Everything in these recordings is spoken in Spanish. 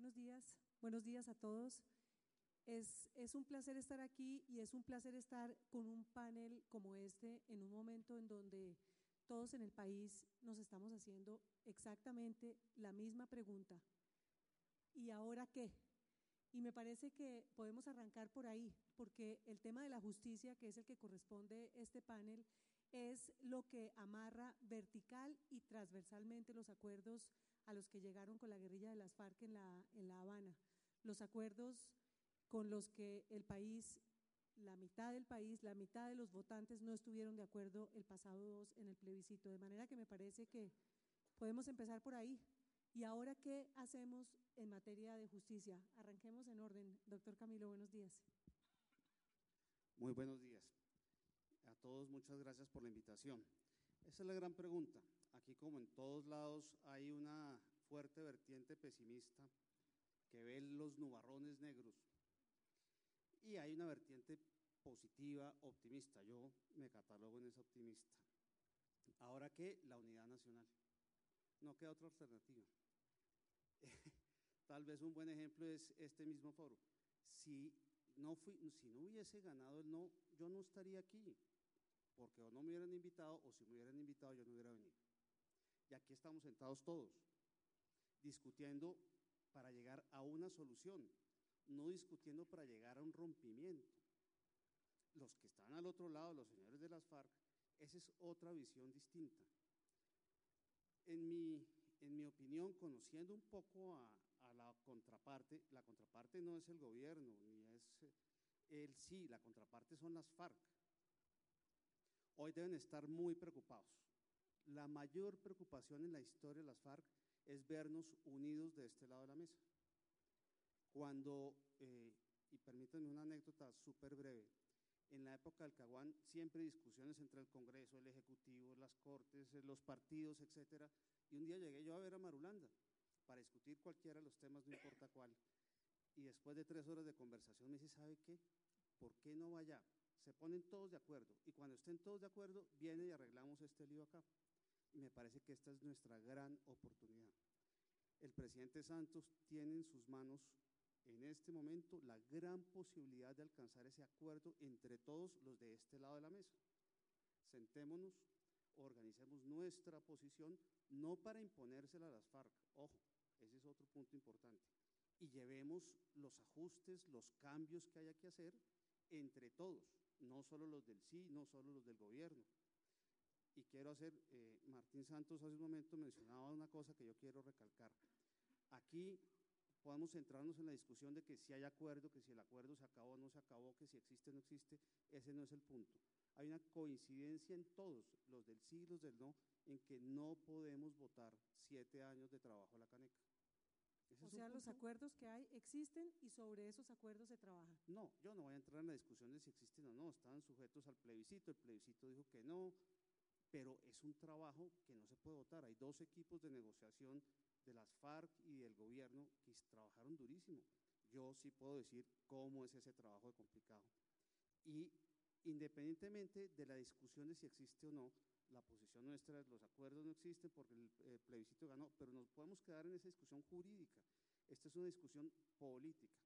buenos días. Buenos días a todos. Es, es, un placer estar aquí y es un placer estar con un panel como este en un momento en donde todos en el país nos estamos haciendo exactamente la misma pregunta. ¿Y ahora qué? Y me parece que podemos arrancar por ahí, porque el tema de la justicia, que es el que corresponde este panel, es lo que amarra vertical y transversalmente los acuerdos a los que llegaron con la guerrilla de las FARC en la, en la Habana. Los acuerdos con los que el país, la mitad del país, la mitad de los votantes no estuvieron de acuerdo el pasado 2 en el plebiscito. De manera que me parece que podemos empezar por ahí. ¿Y ahora qué hacemos en materia de justicia? Arranquemos en orden. Doctor Camilo, buenos días. Muy buenos días. A todos muchas gracias por la invitación. Esa es la gran pregunta. Aquí como en todos lados hay una fuerte vertiente pesimista que ve los nubarrones negros y hay una vertiente positiva, optimista. Yo me catalogo en esa optimista. Ahora que la unidad nacional. No queda otra alternativa. Tal vez un buen ejemplo es este mismo foro. Si no, fui, si no hubiese ganado el no, yo no estaría aquí, porque o no me hubieran invitado o si me hubieran invitado yo no hubiera venido. Y aquí estamos sentados todos, discutiendo para llegar a una solución, no discutiendo para llegar a un rompimiento. Los que están al otro lado, los señores de las FARC, esa es otra visión distinta. En mi, en mi opinión, conociendo un poco a, a la contraparte, la contraparte no es el gobierno, ni es el sí, la contraparte son las FARC. Hoy deben estar muy preocupados. La mayor preocupación en la historia de las FARC es vernos unidos de este lado de la mesa. Cuando, eh, y permítanme una anécdota súper breve, en la época del Caguán siempre discusiones entre el Congreso, el Ejecutivo, las Cortes, los partidos, etcétera. Y un día llegué yo a ver a Marulanda para discutir cualquiera de los temas, no importa cuál. Y después de tres horas de conversación me dice, ¿sabe qué? ¿Por qué no vaya? Se ponen todos de acuerdo. Y cuando estén todos de acuerdo, viene y arreglamos este lío acá. Me parece que esta es nuestra gran oportunidad. El presidente Santos tiene en sus manos en este momento la gran posibilidad de alcanzar ese acuerdo entre todos los de este lado de la mesa. Sentémonos, organicemos nuestra posición, no para imponérsela a las FARC, ojo, ese es otro punto importante, y llevemos los ajustes, los cambios que haya que hacer entre todos, no solo los del sí, no solo los del gobierno. Y quiero hacer, eh, Martín Santos hace un momento mencionaba una cosa que yo quiero recalcar. Aquí podemos centrarnos en la discusión de que si hay acuerdo, que si el acuerdo se acabó o no se acabó, que si existe o no existe, ese no es el punto. Hay una coincidencia en todos, los del sí y los del no, en que no podemos votar siete años de trabajo a la caneca. o sea, los acuerdos que hay existen y sobre esos acuerdos se trabaja. No, yo no voy a entrar en la discusión de si existen o no, están sujetos al plebiscito, el plebiscito dijo que no, pero es un trabajo que no se puede votar. Hay dos equipos de negociación de las FARC y del gobierno que trabajaron durísimo. Yo sí puedo decir cómo es ese trabajo de complicado. Y independientemente de la discusión de si existe o no, la posición nuestra, los acuerdos no existen porque el, el plebiscito ganó, pero nos podemos quedar en esa discusión jurídica. Esta es una discusión política.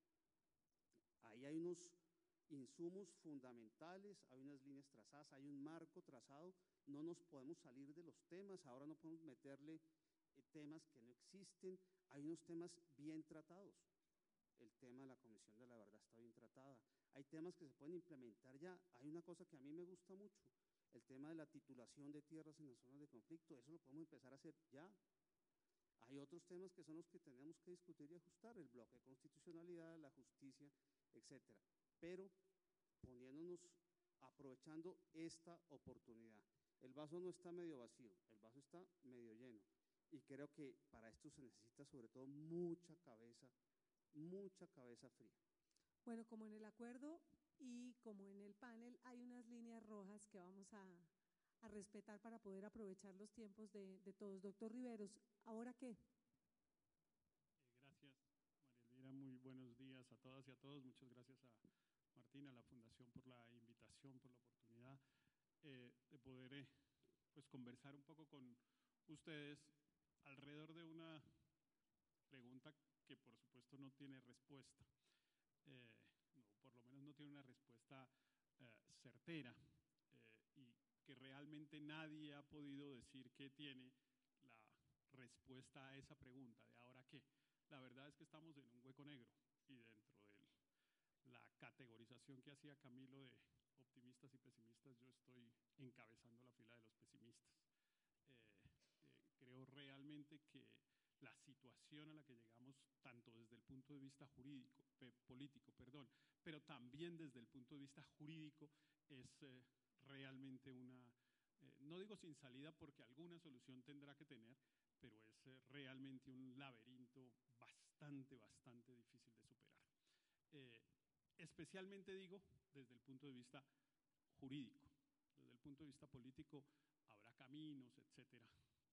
Ahí hay unos insumos fundamentales, hay unas líneas trazadas, hay un marco trazado, no nos podemos salir de los temas, ahora no podemos meterle eh, temas que no existen, hay unos temas bien tratados. El tema de la Comisión de la Verdad está bien tratada. Hay temas que se pueden implementar ya. Hay una cosa que a mí me gusta mucho, el tema de la titulación de tierras en las zonas de conflicto, eso lo podemos empezar a hacer ya. Hay otros temas que son los que tenemos que discutir y ajustar, el bloque de constitucionalidad, la justicia, etcétera. Pero poniéndonos, aprovechando esta oportunidad. El vaso no está medio vacío, el vaso está medio lleno. Y creo que para esto se necesita sobre todo mucha cabeza, mucha cabeza fría. Bueno, como en el acuerdo y como en el panel hay unas líneas rojas que vamos a, a respetar para poder aprovechar los tiempos de, de, todos. Doctor Riveros, ¿ahora qué? Eh, gracias, María Elvira. Muy buenos días a todas y a todos. Muchas gracias a Martín, a la Fundación por la invitación, por la oportunidad eh, de poder eh, pues conversar un poco con ustedes alrededor de una pregunta que por supuesto no tiene respuesta, eh, por lo menos no tiene una respuesta eh, certera eh, y que realmente nadie ha podido decir que tiene la respuesta a esa pregunta de ahora qué. La verdad es que estamos en un hueco negro y dentro de la categorización que hacía Camilo de optimistas y pesimistas, yo estoy encabezando la fila de los pesimistas. creo realmente que la situación a la que llegamos, tanto desde el punto de vista jurídico, político, perdón, pero también desde el punto de vista jurídico, es eh, realmente una, eh, no digo sin salida porque alguna solución tendrá que tener, pero es eh, realmente un laberinto bastante, bastante difícil de superar. especialmente digo desde el punto de vista jurídico. Desde el punto de vista político habrá caminos, etcétera,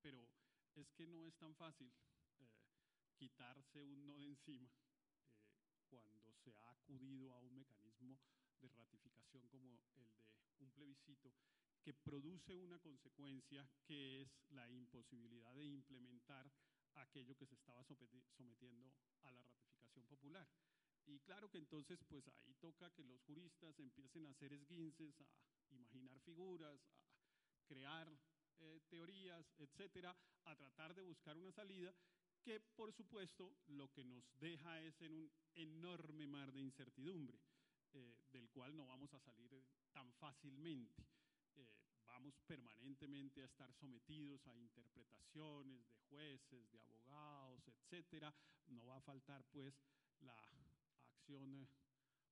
pero es que no es tan fácil quitarse un no de encima cuando se ha acudido a un mecanismo de ratificación como el de un plebiscito que produce una consecuencia que es la imposibilidad de implementar aquello que se estaba sometiendo a la ratificación popular. Y claro que entonces pues ahí toca que los juristas empiecen a hacer esguinces, a imaginar figuras, a crear eh, teorías, etcétera, a tratar de buscar una salida que por supuesto lo que nos deja es en un enorme mar de incertidumbre, eh, del cual no vamos a salir tan fácilmente. Eh, vamos permanentemente a estar sometidos a interpretaciones de jueces, de abogados, etcétera. No va a faltar pues la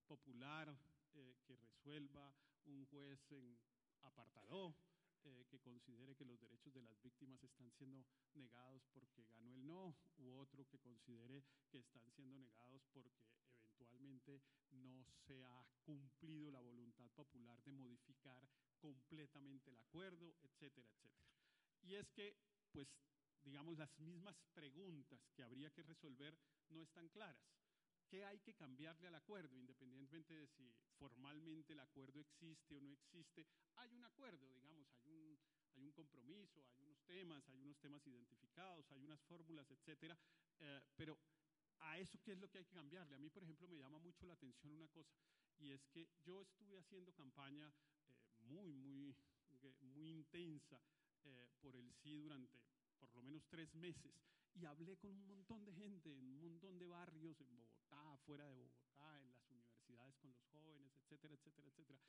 popular eh, que resuelva un juez en apartado eh, que considere que los derechos de las víctimas están siendo negados porque ganó el no, u otro que considere que están siendo negados porque eventualmente no se ha cumplido la voluntad popular de modificar completamente el acuerdo, etcétera, etcétera. Y es que, pues, digamos, las mismas preguntas que habría que resolver no están claras. ¿Qué hay que cambiarle al acuerdo? Independientemente de si formalmente el acuerdo existe o no existe, hay un acuerdo, digamos, hay un, hay un compromiso, hay unos temas, hay unos temas identificados, hay unas fórmulas, etcétera, eh, pero a eso qué es lo que hay que cambiarle. A mí, por ejemplo, me llama mucho la atención una cosa, y es que yo estuve haciendo campaña eh, muy, muy, muy intensa eh, por el sí durante por lo menos tres meses y hablé con un montón de gente en un montón de barrios en Bogotá, fuera de Bogotá, en las universidades con los jóvenes, etcétera, etcétera, etcétera.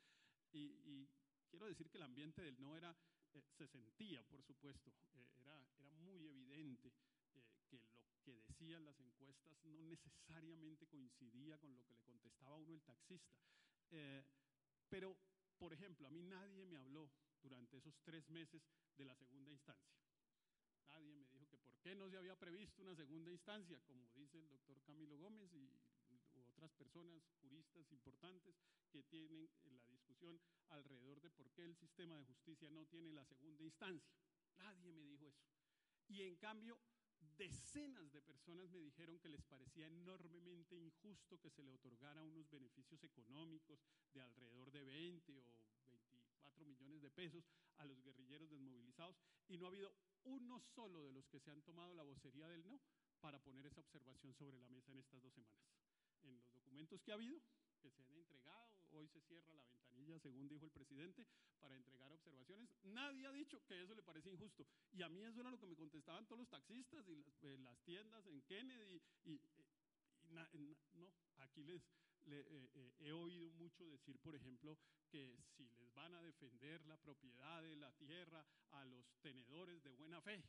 Y, quiero decir que el ambiente del no era, eh, se sentía, por supuesto, eh, era, era muy evidente eh, que lo que decían las encuestas no necesariamente coincidía con lo que le contestaba uno el taxista. pero, por ejemplo, a mí nadie me habló durante esos tres meses de la segunda instancia. Nadie me dijo que por qué no se había previsto una segunda instancia, como dice el doctor Camilo Gómez y otras personas, juristas importantes, que tienen la discusión alrededor de por qué el sistema de justicia no tiene la segunda instancia. Nadie me dijo eso. Y en cambio, decenas de personas me dijeron que les parecía enormemente injusto que se le otorgara unos beneficios económicos de alrededor de 20 o 24 millones pesos a los guerrilleros desmovilizados y no ha habido uno solo de los que se han tomado la vocería del no para poner esa observación sobre la mesa en estas dos semanas. En los documentos que ha habido, que se han entregado, hoy se cierra la ventanilla, según dijo el presidente, para entregar observaciones. Nadie ha dicho que eso le parece injusto. Y a mí eso era lo que me contestaban todos los taxistas y las, eh, tiendas en Kennedy. Y, no, aquí les, eh, eh, he oído mucho decir, por ejemplo, que si les van a defender la propiedad de la tierra a los tenedores de buena fe.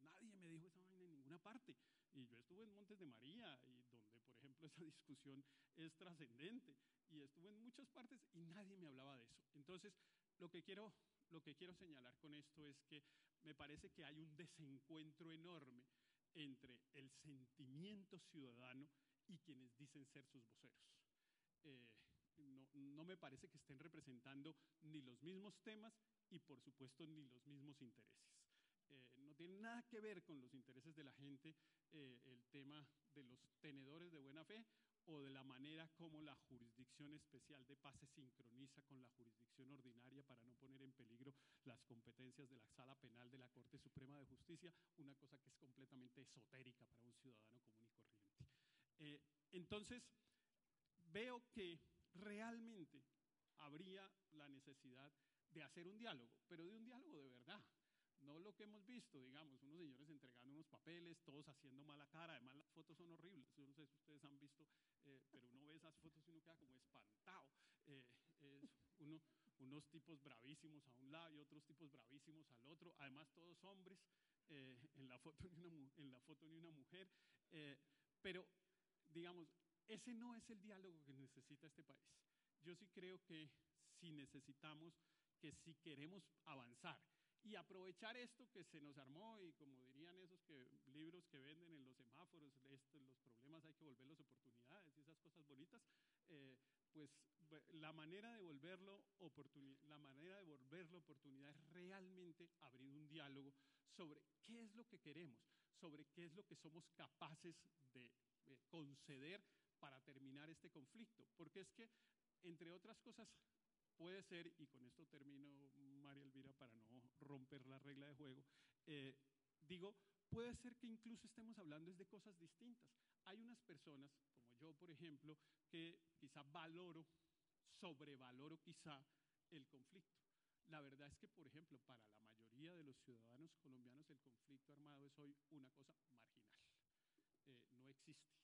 Nadie me dijo esa vaina en ninguna parte. Y yo estuve en Montes de María, y donde, por ejemplo, esa discusión es trascendente. Y estuve en muchas partes y nadie me hablaba de eso. Entonces, lo que quiero, lo que quiero señalar con esto es que me parece que hay un desencuentro enorme entre el sentimiento ciudadano y quienes dicen ser sus voceros. Eh, no, no, me parece que estén representando ni los mismos temas y por supuesto ni los mismos intereses. Eh, no tiene nada que ver con los intereses de la gente eh, el tema de los tenedores de buena fe o de la manera como la jurisdicción especial de paz se sincroniza con la jurisdicción ordinaria para no poner en peligro las competencias de la Sala Penal de la Corte Suprema de Justicia, una cosa que es completamente esotérica para un ciudadano común. Eh, entonces, veo que realmente habría la necesidad de hacer un diálogo, pero de un diálogo de verdad. No lo que hemos visto, digamos, unos señores entregando unos papeles, todos haciendo mala cara, además las fotos son horribles, yo no sé si ustedes han visto, eh, pero uno ve esas fotos y uno queda como espantado. Eh, es uno, unos tipos bravísimos a un lado y otros tipos bravísimos al otro, además todos hombres, eh, en, la foto ni una, en la foto ni una mujer, pero digamos, ese no es el diálogo que necesita este país. Yo sí creo que si necesitamos, que si queremos avanzar y aprovechar esto que se nos armó y como dirían esos que, libros que venden en los semáforos, esto, los problemas hay que volverlos oportunidades y esas cosas bonitas, eh, pues la manera de volverlo la manera de volverlo oportunidad es realmente abrir un diálogo sobre qué es lo que queremos, sobre qué es lo que somos capaces de conceder para terminar este conflicto. Porque es que, entre otras cosas, puede ser, y con esto termino, María Elvira, para no romper la regla de juego, eh, digo, puede ser que incluso estemos hablando de cosas distintas. Hay unas personas, como yo, por ejemplo, que quizá valoro, sobrevaloro quizá el conflicto. La verdad es que, por ejemplo, para la mayoría de los ciudadanos colombianos el conflicto armado es hoy una cosa marginal. Eh, no existe.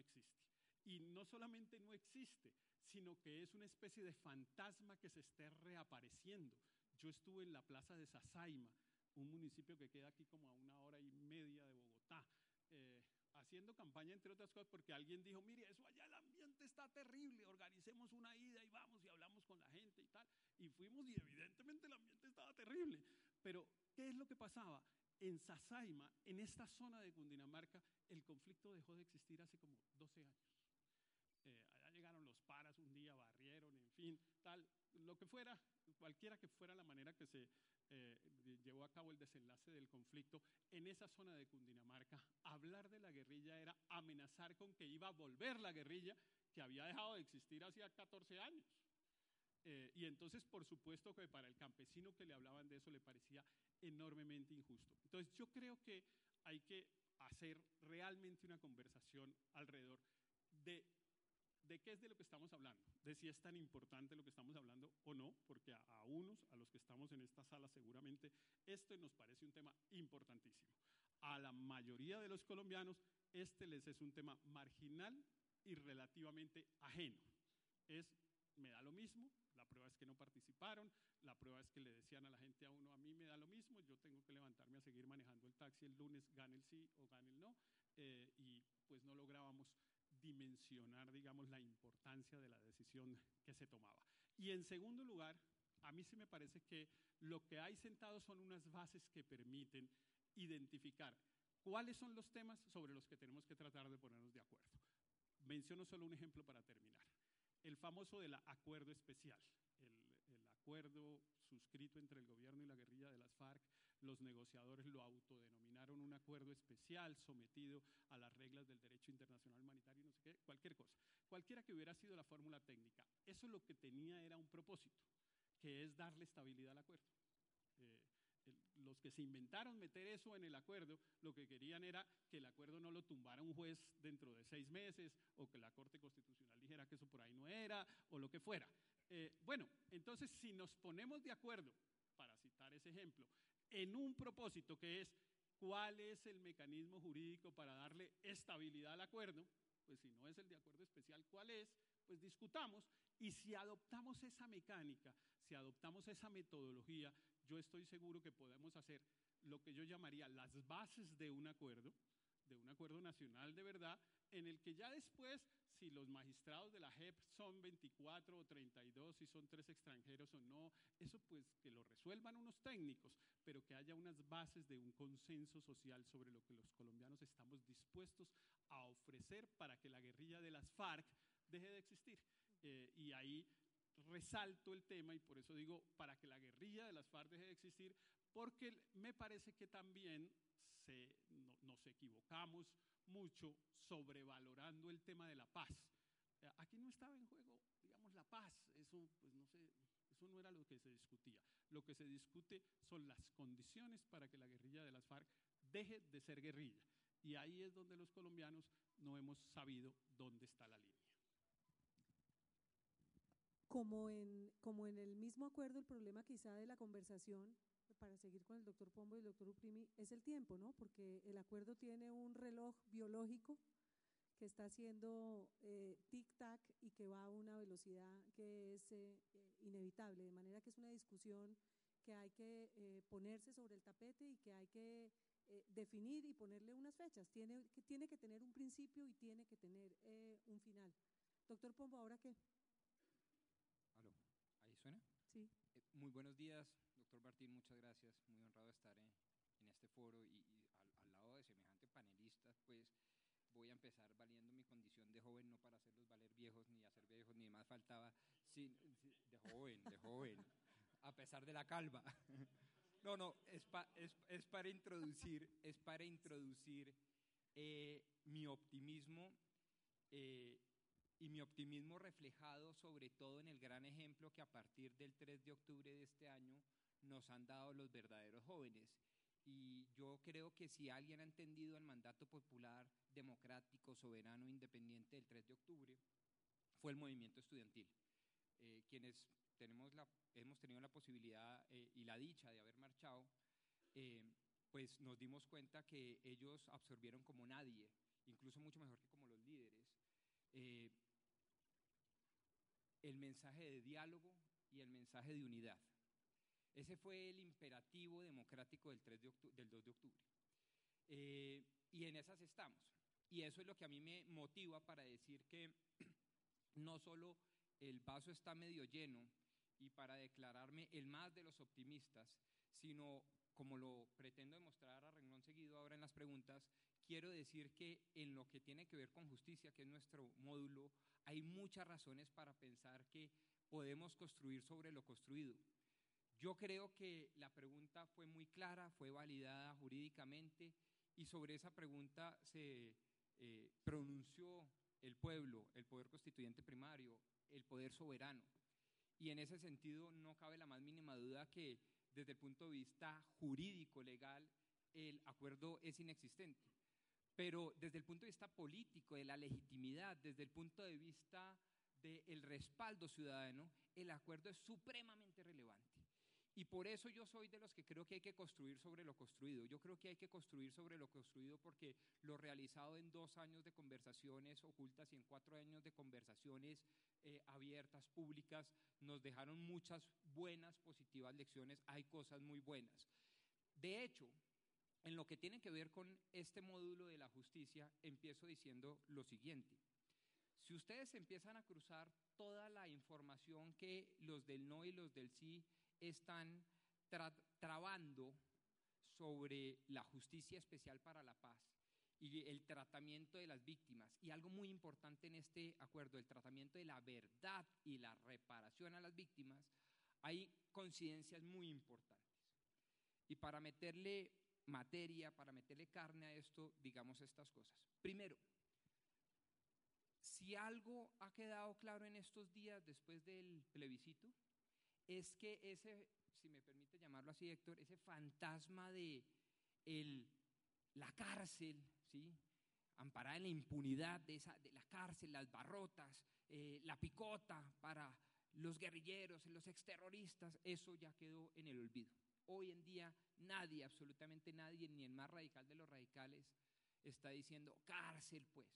Existe. Y no solamente no existe, sino que es una especie de fantasma que se esté reapareciendo. Yo estuve en la plaza de Sasaima, un municipio que queda aquí como a una hora y media de Bogotá, eh, haciendo campaña, entre otras cosas, porque alguien dijo, mire, eso allá el ambiente está terrible, organicemos una ida y vamos y hablamos con la gente y tal. Y fuimos y evidentemente el ambiente estaba terrible. Pero, ¿qué es lo que pasaba? En Sasaima, en esta zona de Cundinamarca, el conflicto dejó de existir hace como 12 años. Eh, allá llegaron los paras un día, barrieron, en fin, tal, lo que fuera, cualquiera que fuera la manera que se eh, llevó a cabo el desenlace del conflicto en esa zona de Cundinamarca, hablar de la guerrilla era amenazar con que iba a volver la guerrilla que había dejado de existir hacía 14 años. Eh, y entonces, por supuesto que para el campesino que le hablaban de eso le parecía enormemente injusto. Entonces, yo creo que hay que hacer realmente una conversación alrededor de, de qué es de lo que estamos hablando, de si es tan importante lo que estamos hablando o no, porque a, a unos, a los que estamos en esta sala, seguramente esto nos parece un tema importantísimo. A la mayoría de los colombianos, este les es un tema marginal y relativamente ajeno. Es, me da lo mismo, la prueba es que no participaron, la prueba es que le decían a la gente a uno, a mí me da lo mismo, yo tengo que levantarme a seguir manejando el taxi el lunes, gane el sí o gane el no, eh, y pues no lográbamos dimensionar, digamos, la importancia de la decisión que se tomaba. Y en segundo lugar, a mí sí me parece que lo que hay sentado son unas bases que permiten identificar cuáles son los temas sobre los que tenemos que tratar de ponernos de acuerdo. Menciono solo un ejemplo para terminar. El famoso del acuerdo especial, el, acuerdo suscrito entre el gobierno y la guerrilla de las FARC, los negociadores lo autodenominaron un acuerdo especial sometido a las reglas del derecho internacional humanitario, no sé qué, cualquier cosa. Cualquiera que hubiera sido la fórmula técnica, eso lo que tenía era un propósito, que es darle estabilidad al acuerdo. Eh, los que se inventaron meter eso en el acuerdo, lo que querían era que el acuerdo no lo tumbara un juez dentro de seis meses o que la Corte Constitucional dijera que eso por ahí no era o lo que fuera. Eh, bueno, entonces si nos ponemos de acuerdo, para citar ese ejemplo, en un propósito que es cuál es el mecanismo jurídico para darle estabilidad al acuerdo, pues si no es el de acuerdo especial, ¿cuál es? Pues discutamos y si adoptamos esa mecánica, si adoptamos esa metodología, yo estoy seguro que podemos hacer lo que yo llamaría las bases de un acuerdo, de un acuerdo nacional de verdad, en el que ya después, si los magistrados de la JEP son 24 o 32, si son tres extranjeros o no, eso pues que lo resuelvan unos técnicos, pero que haya unas bases de un consenso social sobre lo que los colombianos estamos dispuestos a ofrecer para que la guerrilla de las FARC deje de existir. Eh, y ahí resalto el tema y por eso digo, para que la guerrilla de las FARC deje de existir, porque me parece que también se, nos equivocamos mucho sobrevalorando el tema de la paz. Aquí no estaba en juego, digamos, la paz, eso, pues no sé, Eso no era lo que se discutía. Lo que se discute son las condiciones para que la guerrilla de las FARC deje de ser guerrilla. Y ahí es donde los colombianos no hemos sabido dónde está la línea. Como en, como en el mismo acuerdo, el problema quizá de la conversación, para seguir con el doctor Pombo y el doctor Uprimi, es el tiempo, ¿no? Porque el acuerdo tiene un reloj biológico que está haciendo eh, tic-tac y que va a una velocidad que es eh, inevitable, de manera que es una discusión que hay que eh, ponerse sobre el tapete y que hay que eh, definir y ponerle unas fechas. Tiene que, tiene que tener un principio y tiene que tener eh, un final. Doctor Pombo, ¿ahora qué? ¿Aló? ¿Ahí suena? Sí. Eh, muy buenos días, doctor Martín, muchas gracias. Muy honrado de estar en, en este foro y, y al, al, lado de semejante panelistas, pues voy a empezar valiendo mi condición de joven, no para hacerlos valer viejos, ni hacer viejos, ni más faltaba, sí, de joven, de joven, a pesar de la calva. No, no, es, pa, es, es para introducir, es para introducir eh, mi optimismo eh, y mi optimismo reflejado sobre todo en el gran ejemplo que a partir del 3 de octubre de este año nos han dado los verdaderos jóvenes. Y yo creo que si alguien ha entendido el mandato popular, democrático, soberano, independiente del 3 de octubre, fue el movimiento estudiantil. Eh, quienes tenemos la, hemos tenido la posibilidad eh, y la dicha de haber marchado, eh, pues nos dimos cuenta que ellos absorbieron como nadie, incluso mucho mejor que como los líderes, el mensaje de diálogo y el mensaje de unidad. Ese fue el imperativo democrático del, 3 de del 2 de octubre. Eh, y en esas estamos. Y eso es lo que a mí me motiva para decir que no solo el vaso está medio lleno y para declararme el más de los optimistas, sino como lo pretendo demostrar a renglón seguido ahora en las preguntas, quiero decir que en lo que tiene que ver con justicia, que es nuestro módulo, hay muchas razones para pensar que podemos construir sobre lo construido. Yo creo que la pregunta fue muy clara, fue validada jurídicamente y sobre esa pregunta se eh, pronunció el pueblo, el poder constituyente primario, el poder soberano. Y en ese sentido no cabe la más mínima duda que desde el punto de vista jurídico, legal, el acuerdo es inexistente. Pero desde el punto de vista político, de la legitimidad, desde el punto de vista del respaldo ciudadano, el acuerdo es supremamente relevante. Y por eso yo soy de los que creo que hay que construir sobre lo construido. Yo creo que hay que construir sobre lo construido porque lo realizado en dos años de conversaciones ocultas y en cuatro años de conversaciones eh, abiertas, públicas, nos dejaron muchas buenas, positivas lecciones. Hay cosas muy buenas. De hecho, en lo que tiene que ver con este módulo de la justicia, empiezo diciendo lo siguiente. Si ustedes empiezan a cruzar toda la información que los del no y los del sí están tra trabando sobre la justicia especial para la paz y el tratamiento de las víctimas. Y algo muy importante en este acuerdo, el tratamiento de la verdad y la reparación a las víctimas, hay coincidencias muy importantes. Y para meterle materia, para meterle carne a esto, digamos estas cosas. Primero, si algo ha quedado claro en estos días después del plebiscito, es que ese, si me permite llamarlo así, Héctor, ese fantasma de el, la cárcel, ¿sí? amparada en la impunidad de, esa, de la cárcel, las barrotas, eh, la picota para los guerrilleros, los exterroristas, eso ya quedó en el olvido. Hoy en día nadie, absolutamente nadie, ni el más radical de los radicales, está diciendo cárcel, pues.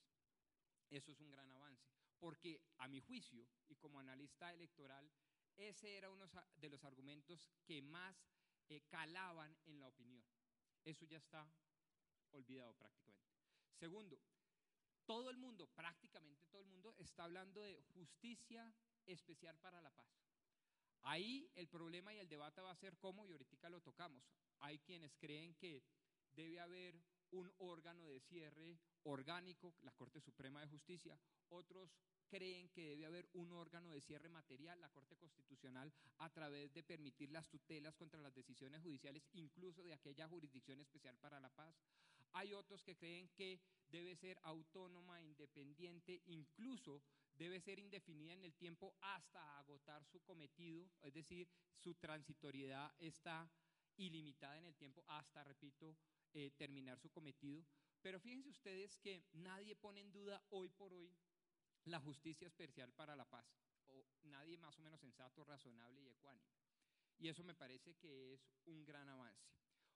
Eso es un gran avance, porque a mi juicio y como analista electoral, ese era uno de los argumentos que más eh, calaban en la opinión. Eso ya está olvidado prácticamente. Segundo, todo el mundo, prácticamente todo el mundo, está hablando de justicia especial para la paz. Ahí el problema y el debate va a ser cómo, y ahorita lo tocamos. Hay quienes creen que debe haber un órgano de cierre orgánico, la Corte Suprema de Justicia. Otros creen que debe haber un órgano de cierre material, la Corte Constitucional, a través de permitir las tutelas contra las decisiones judiciales, incluso de aquella jurisdicción especial para la paz. Hay otros que creen que debe ser autónoma, independiente, incluso debe ser indefinida en el tiempo hasta agotar su cometido, es decir, su transitoriedad está ilimitada en el tiempo hasta, repito, eh, terminar su cometido. Pero fíjense ustedes que nadie pone en duda hoy por hoy la justicia especial para la paz, o nadie más o menos sensato, razonable y ecuánime. Y eso me parece que es un gran avance.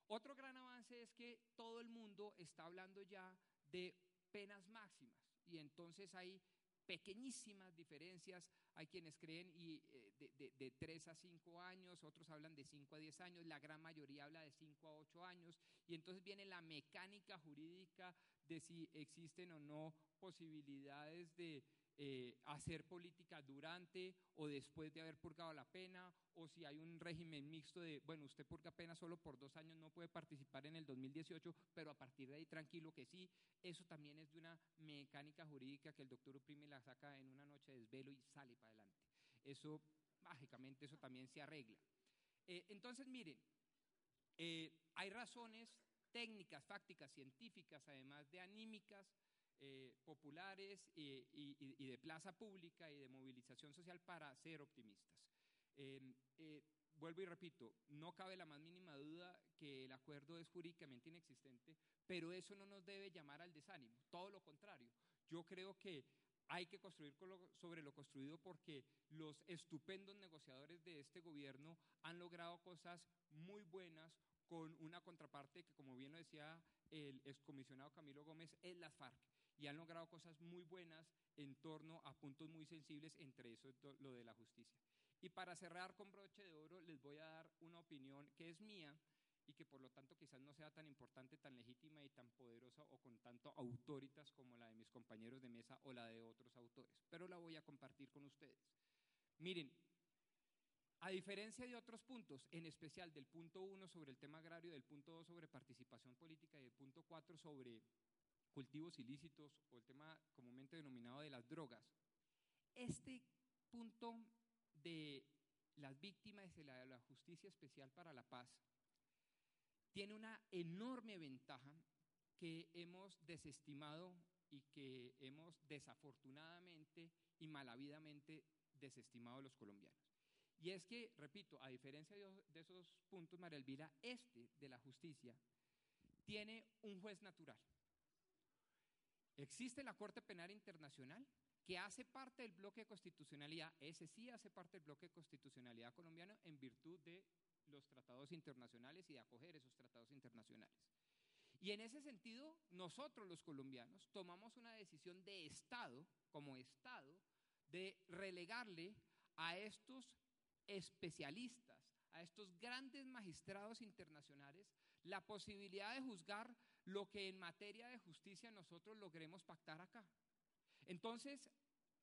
Otro gran avance es que todo el mundo está hablando ya de penas máximas y entonces hay pequeñísimas diferencias. Hay quienes creen y, eh, de, de, 3 a 5 años, otros hablan de 5 a 10 años, la gran mayoría habla de 5 a 8 años. Y entonces viene la mecánica jurídica de si existen o no posibilidades de eh, hacer política durante o después de haber purgado la pena, o si hay un régimen mixto de, bueno, usted purga pena solo por dos años, no puede participar en el 2018, pero a partir de ahí tranquilo que sí. Eso también es de una mecánica jurídica que el doctor Uprime la saca en una noche de desvelo y sale para adelante. Eso, mágicamente, eso también se arregla. Eh, entonces, miren, eh, hay razones técnicas, fácticas, científicas, además de anímicas, eh, populares y, de plaza pública y de movilización social para ser optimistas. Em, eh, vuelvo y repito, no cabe la más mínima duda que el acuerdo es jurídicamente inexistente, pero eso no nos debe llamar al desánimo, todo lo contrario. Yo creo que hay que construir sobre lo construido porque los estupendos negociadores de este gobierno han logrado cosas muy buenas con una contraparte que, como bien lo decía el excomisionado Camilo Gómez, es las FARC y han logrado cosas muy buenas en torno a puntos muy sensibles, entre eso lo de la justicia. Y para cerrar con broche de oro, les voy a dar una opinión que es mía y que por lo tanto quizás no sea tan importante, tan legítima y tan poderosa o con tanto autoritas como la de mis compañeros de mesa o la de otros autores, pero la voy a compartir con ustedes. Miren, a diferencia de otros puntos, en especial del punto 1 sobre el tema agrario, del punto 2 sobre participación política y del punto 4 sobre cultivos ilícitos o el tema comúnmente denominado de las drogas. Este punto de las víctimas de la, justicia especial para la paz tiene una enorme ventaja que hemos desestimado y que hemos desafortunadamente y malavidamente desestimado los colombianos. Y es que, repito, a diferencia de, esos puntos, María Elvira, este de la justicia tiene un juez natural. Existe la Corte Penal Internacional que hace parte del bloque de constitucionalidad, ese sí hace parte del bloque de constitucionalidad colombiano en virtud de los tratados internacionales y de acoger esos tratados internacionales. Y en ese sentido, nosotros los colombianos tomamos una decisión de Estado, como Estado, de relegarle a estos especialistas, a estos grandes magistrados internacionales, la posibilidad de juzgar lo que en materia de justicia nosotros logremos pactar acá. Entonces,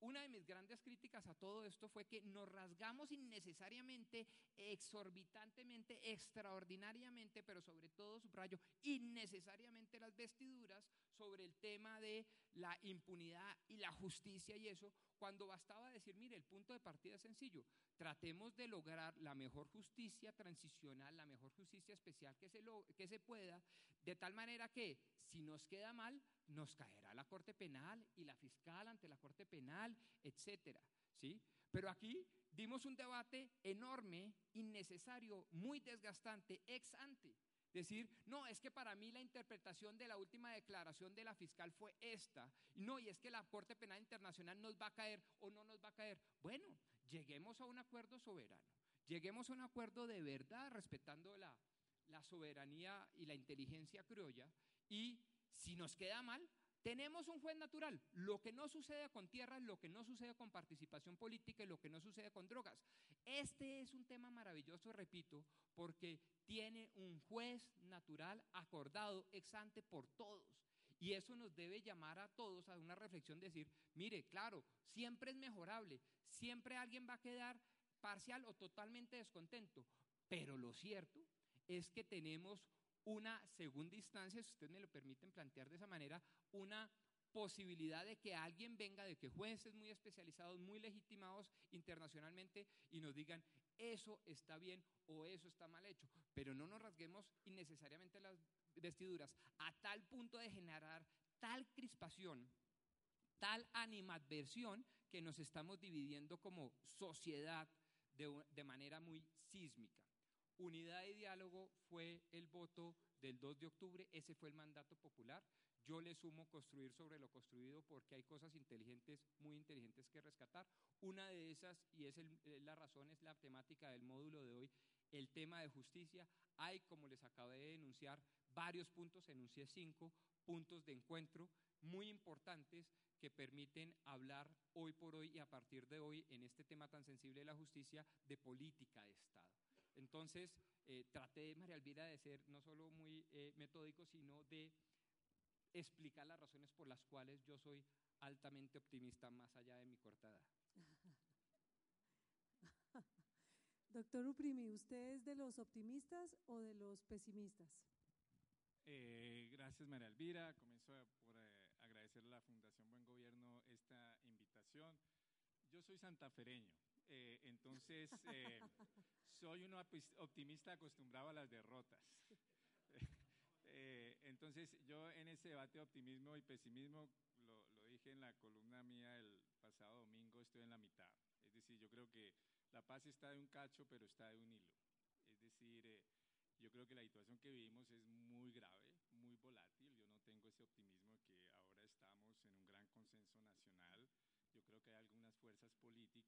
una de mis grandes críticas a todo esto fue que nos rasgamos innecesariamente, exorbitantemente, extraordinariamente, pero sobre todo, subrayo, innecesariamente las vestiduras sobre el tema de la impunidad y la justicia y eso, cuando bastaba decir, mire, el punto de partida es sencillo, tratemos de lograr la mejor justicia transicional, la mejor justicia especial que se, que se pueda, de tal manera que si nos queda mal, nos caerá la Corte Penal y la fiscal ante la Corte Penal, etcétera, ¿sí? Pero aquí dimos un debate enorme, innecesario, muy desgastante, ex ante. Decir, no, es que para mí la interpretación de la última declaración de la fiscal fue esta. No, y es que la Corte Penal Internacional nos va a caer o no nos va a caer. Bueno, lleguemos a un acuerdo soberano. Lleguemos a un acuerdo de verdad, respetando la, la soberanía y la inteligencia criolla. Y si nos queda mal, tenemos un juez natural. Lo que no sucede con tierra, lo que no sucede con participación política y lo que no sucede con drogas. Este es un tema maravilloso, repito, porque tiene un juez natural acordado ex ante por todos. Y eso nos debe llamar a todos a una reflexión, decir, mire, claro, siempre es mejorable, siempre alguien va a quedar parcial o totalmente descontento, pero lo cierto es que tenemos una segunda instancia, si ustedes me lo permiten plantear de esa manera, una posibilidad de que alguien venga, de que jueces muy especializados, muy legitimados internacionalmente y nos digan, eso está bien o eso está mal hecho, pero no nos rasguemos innecesariamente las vestiduras a tal punto de generar tal crispación, tal animadversión que nos estamos dividiendo como sociedad de, de manera muy sísmica. Unidad y diálogo fue el voto del 2 de octubre, ese fue el mandato popular. Yo le sumo construir sobre lo construido porque hay cosas inteligentes, muy inteligentes que rescatar. Una de esas, y es el, la razón, es la temática del módulo de hoy, el tema de justicia. Hay, como les acabé de denunciar, varios puntos, enuncié cinco puntos de encuentro muy importantes que permiten hablar hoy por hoy y a partir de hoy en este tema tan sensible de la justicia de política de Estado. Entonces, eh, traté, María Elvira, de ser no solo muy eh, metódico, sino de explicar las razones por las cuales yo soy altamente optimista más allá de mi corta edad. Doctor Uprimi, ¿usted es de los optimistas o de los pesimistas? Eh, gracias, María Elvira. Comienzo por eh, agradecer a la Fundación Buen Gobierno esta invitación. Yo soy santafereño, eh, entonces eh, soy un optimista acostumbrado a las derrotas. Eh, entonces, yo en ese debate de optimismo y pesimismo, lo, lo, dije en la columna mía el pasado domingo, estoy en la mitad. Es decir, yo creo que la paz está de un cacho, pero está de un hilo. Es decir, yo creo que la situación que vivimos es muy grave, muy volátil. Yo no tengo ese optimismo que ahora estamos en un gran consenso nacional. Yo creo que hay algunas fuerzas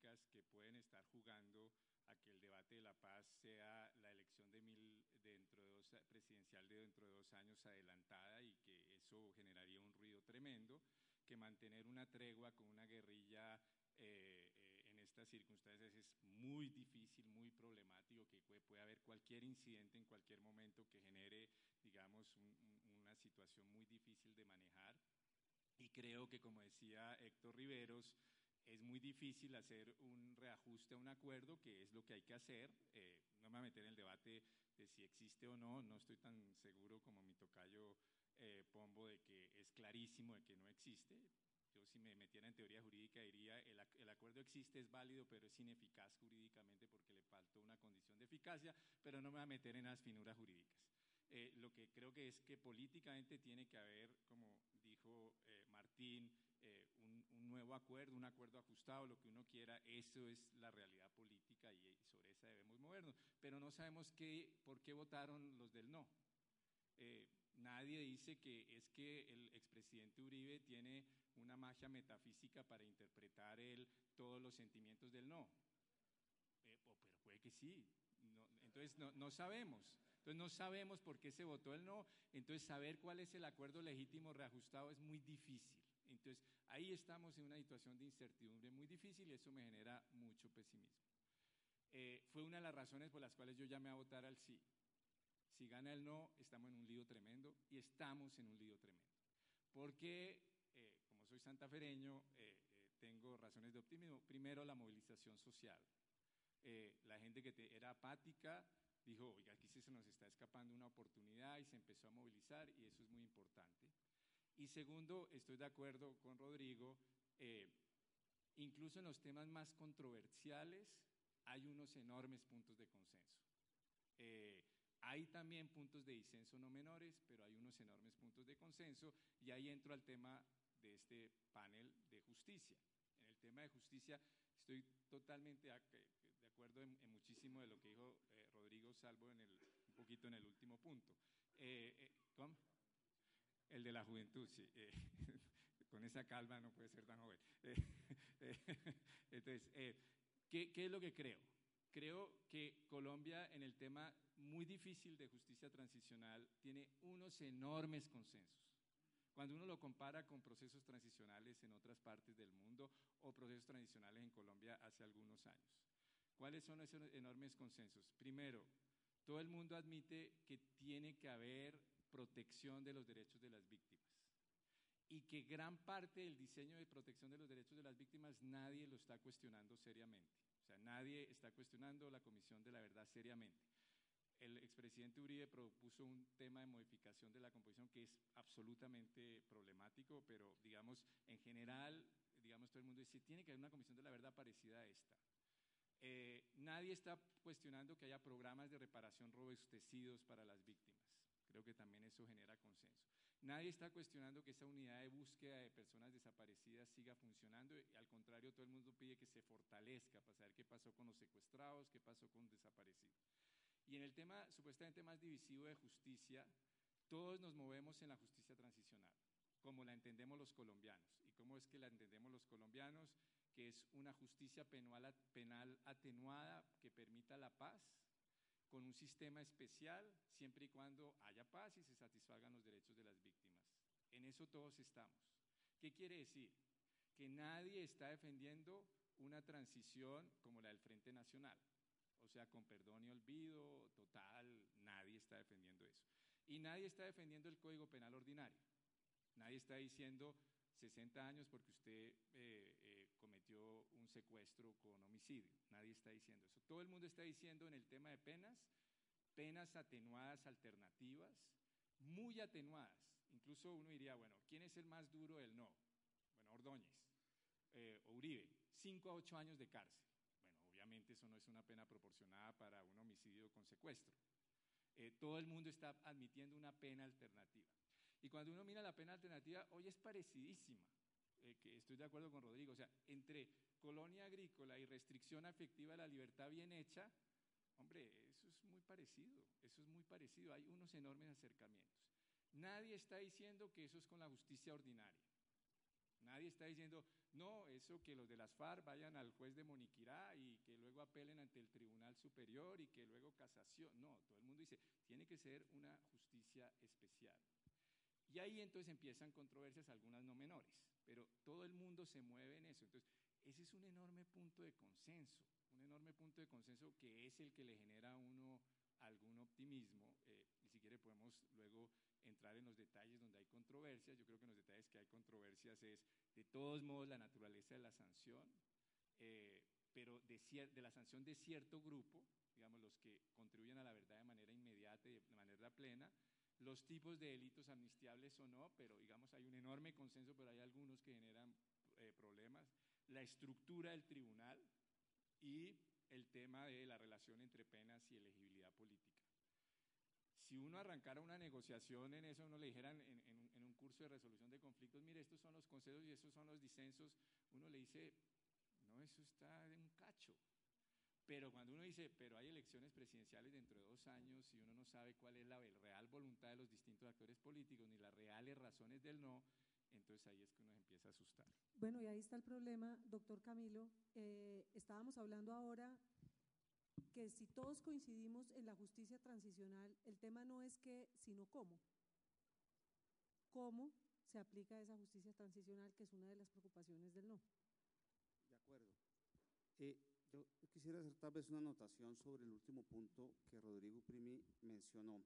políticas que pueden estar jugando a que el debate de la paz sea la elección de mil, dentro de dos, presidencial de dentro de dos años adelantada y que eso generaría un ruido tremendo, que mantener una tregua con una guerrilla eh, eh, en estas circunstancias es muy difícil, muy problemático, que puede, haber cualquier incidente en cualquier momento que genere, digamos, un, un, una situación muy difícil de manejar. Y creo que, como decía Héctor Riveros, es muy difícil hacer un reajuste a un acuerdo, que es lo que hay que hacer. Eh, no me voy a meter en el debate de si existe o no, no estoy tan seguro como mi tocayo eh, Pombo de que es clarísimo de que no existe. Yo si me metiera en teoría jurídica diría el, el acuerdo existe, es válido, pero es ineficaz jurídicamente porque le faltó una condición de eficacia, pero no me voy a meter en las finuras jurídicas. Eh, lo que creo que es que políticamente tiene que haber, como dijo eh, Martín, nuevo acuerdo, un acuerdo ajustado, lo que uno quiera, eso es la realidad política y, sobre esa debemos movernos. Pero no sabemos qué, por qué votaron los del no. Eh, nadie dice que es que el expresidente Uribe tiene una magia metafísica para interpretar él todos los sentimientos del no. Eh, pero puede que sí. Entonces no, no sabemos. Entonces no sabemos por qué se votó el no. Entonces saber cuál es el acuerdo legítimo reajustado es muy difícil. Entonces, ahí estamos en una situación de incertidumbre muy difícil y eso me genera mucho pesimismo. Eh, fue una de las razones por las cuales yo llamé a votar al sí. Si gana el no, estamos en un lío tremendo y estamos en un lío tremendo. Porque, eh, como soy santafereño, eh, tengo razones de optimismo. Primero, la movilización social. la gente que era apática dijo, oiga, aquí se nos está escapando una oportunidad y se empezó a movilizar y eso es muy importante. Y segundo, estoy de acuerdo con Rodrigo, eh, incluso en los temas más controversiales hay unos enormes puntos de consenso. Eh, hay también puntos de disenso no menores, pero hay unos enormes puntos de consenso y ahí entro al tema de este panel de justicia. En el tema de justicia estoy totalmente de acuerdo en, muchísimo de lo que dijo eh, Rodrigo, salvo en el, un poquito en el último punto. El de la juventud, sí. Eh, con esa calma no puede ser tan joven. Eh, eh, entonces, ¿qué, ¿qué, es lo que creo? Creo que Colombia en el tema muy difícil de justicia transicional tiene unos enormes consensos. Cuando uno lo compara con procesos transicionales en otras partes del mundo o procesos transicionales en Colombia hace algunos años. ¿Cuáles son esos enormes consensos? Primero, todo el mundo admite que tiene que haber protección de los derechos de las víctimas. Y que gran parte del diseño de protección de los derechos de las víctimas nadie lo está cuestionando seriamente. O sea, nadie está cuestionando la Comisión de la Verdad seriamente. El expresidente Uribe propuso un tema de modificación de la composición que es absolutamente problemático, pero digamos, en general, digamos, todo el mundo dice, tiene que haber una Comisión de la Verdad parecida a esta. Eh, nadie está cuestionando que haya programas de reparación robustecidos para las víctimas Creo que también eso genera consenso. Nadie está cuestionando que esa unidad de búsqueda de personas desaparecidas siga funcionando y al contrario todo el mundo pide que se fortalezca para saber qué pasó con los secuestrados, qué pasó con desaparecidos. Y en el tema supuestamente más divisivo de justicia, todos nos movemos en la justicia transicional, como la entendemos los colombianos. ¿Y cómo es que la entendemos los colombianos? Que es una justicia penal, penal atenuada que permita la paz, con un sistema especial, siempre y cuando haya paz y se satisfagan los derechos de las víctimas. En eso todos estamos. ¿Qué quiere decir? Que nadie está defendiendo una transición como la del Frente Nacional. O sea, con perdón y olvido, total, nadie está defendiendo eso. Y nadie está defendiendo el Código Penal Ordinario. Nadie está diciendo 60 años porque usted eh, eh, secuestro con homicidio. Nadie está diciendo eso. Todo el mundo está diciendo en el tema de penas, penas atenuadas alternativas, muy atenuadas. Incluso uno diría, bueno, ¿quién es el más duro del no? Bueno, Ordóñez eh, o Uribe, 5 a 8 años de cárcel. Bueno, obviamente eso no es una pena proporcionada para un homicidio con secuestro. todo el mundo está admitiendo una pena alternativa. Y cuando uno mira la pena alternativa, hoy es parecidísima. Eh, que estoy de acuerdo con Rodrigo. O sea, entre colonia agrícola y restricción afectiva de la libertad bien hecha, hombre, eso es muy parecido. Eso es muy parecido. Hay unos enormes acercamientos. Nadie está diciendo que eso es con la justicia ordinaria. Nadie está diciendo, no, eso que los de las FARC vayan al juez de Moniquirá y que luego apelen ante el Tribunal Superior y que luego casación. No, todo el mundo dice, tiene que ser una justicia especial. Y ahí entonces empiezan controversias, algunas no menores, pero todo el mundo se mueve en eso. Entonces, ese es un enorme punto de consenso, un enorme punto de consenso que es el que le genera a uno algún optimismo. Eh, y si quiere podemos luego entrar en los detalles donde hay controversias. Yo creo que en los detalles que hay controversias es, de todos modos, la naturaleza de la sanción, eh, pero de, de la sanción de cierto grupo, digamos, los que contribuyen a la verdad de manera inmediata y de manera plena, los tipos de delitos amnistiables o no, pero digamos hay un enorme consenso, pero hay algunos que generan eh, problemas, la estructura del tribunal y el tema de la relación entre penas y elegibilidad política. Si uno arrancara una negociación en eso, uno le dijeran en, en un curso de resolución de conflictos, mire, estos son los consensos y estos son los disensos, uno le dice, no, eso está en un cacho. Pero cuando uno dice, pero hay elecciones presidenciales dentro de dos años y uno no sabe cuál es la real voluntad de los distintos actores políticos ni las reales razones del no, entonces ahí es que uno empieza a asustar. Bueno, y ahí está el problema, doctor Camilo. Eh, estábamos hablando ahora que si todos coincidimos en la justicia transicional, el tema no es qué, sino cómo. ¿Cómo se aplica esa justicia transicional, que es una de las preocupaciones del no? De acuerdo. Eh, yo quisiera hacer tal vez una anotación sobre el último punto que Rodrigo Primi mencionó.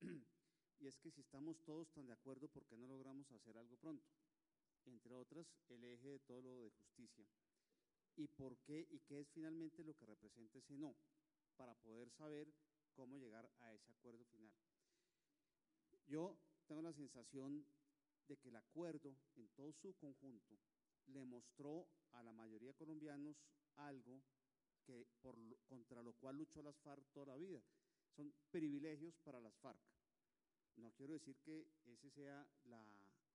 y es que si estamos todos tan de acuerdo, ¿por qué no logramos hacer algo pronto? Entre otras, el eje de todo lo de justicia. ¿Y por qué? ¿Y qué es finalmente lo que representa ese no? Para poder saber cómo llegar a ese acuerdo final. Yo tengo la sensación de que el acuerdo en todo su conjunto le mostró a la mayoría de colombianos algo que por, contra lo cual luchó las FARC toda la vida. Son privilegios para las FARC. No quiero decir que ese sea la,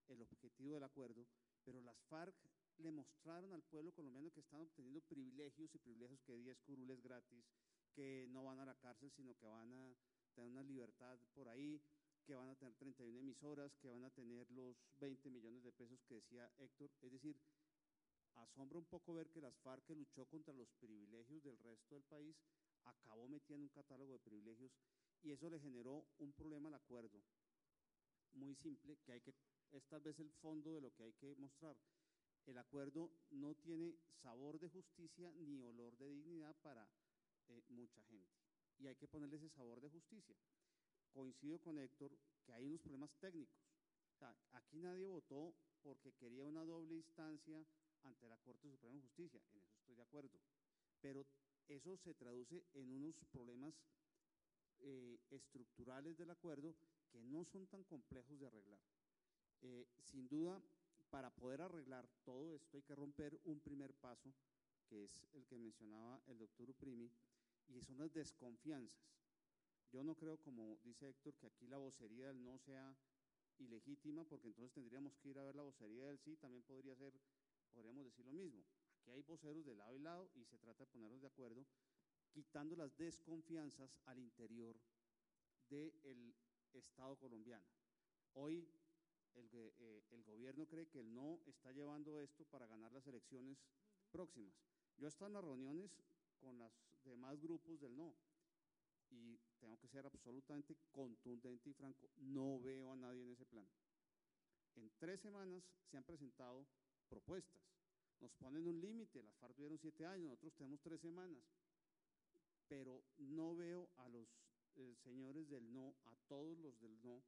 el objetivo del acuerdo, pero las FARC le mostraron al pueblo colombiano que están obteniendo privilegios y privilegios que 10 curules gratis, que no van a la cárcel, sino que van a tener una libertad por ahí, que van a tener 31 emisoras, que van a tener los 20 millones de pesos que decía Héctor. Es decir, asombra un poco ver que las FARC que luchó contra los privilegios del resto del país acabó metiendo un catálogo de privilegios y eso le generó un problema al acuerdo muy simple que hay que es tal vez el fondo de lo que hay que mostrar. El acuerdo no tiene sabor de justicia ni olor de dignidad para eh, mucha gente y hay que ponerle ese sabor de justicia. Coincido con Héctor que hay unos problemas técnicos. aquí nadie votó porque quería una doble instancia ante la Corte Suprema de Justicia, en eso estoy de acuerdo, pero eso se traduce en unos problemas eh, estructurales del acuerdo que no son tan complejos de arreglar. Eh, sin duda, para poder arreglar todo esto hay que romper un primer paso, que es el que mencionaba el doctor Uprimi, y son las desconfianzas. Yo no creo, como dice Héctor, que aquí la vocería del no sea ilegítima, porque entonces tendríamos que ir a ver la vocería del sí, también podría ser, podríamos decir lo mismo. Aquí hay voceros de lado y lado y se trata de ponernos de acuerdo, quitando las desconfianzas al interior del Estado colombiano. Hoy el, eh, el, gobierno cree que el no está llevando esto para ganar las elecciones próximas. Yo he estado en las reuniones con los demás grupos del no y tengo que ser absolutamente contundente y franco, no veo a nadie en ese plan. En tres semanas se han presentado propuestas. Nos ponen un límite, las FARC tuvieron siete años, nosotros tenemos tres semanas. Pero no veo a los eh, señores del no, a todos los del no,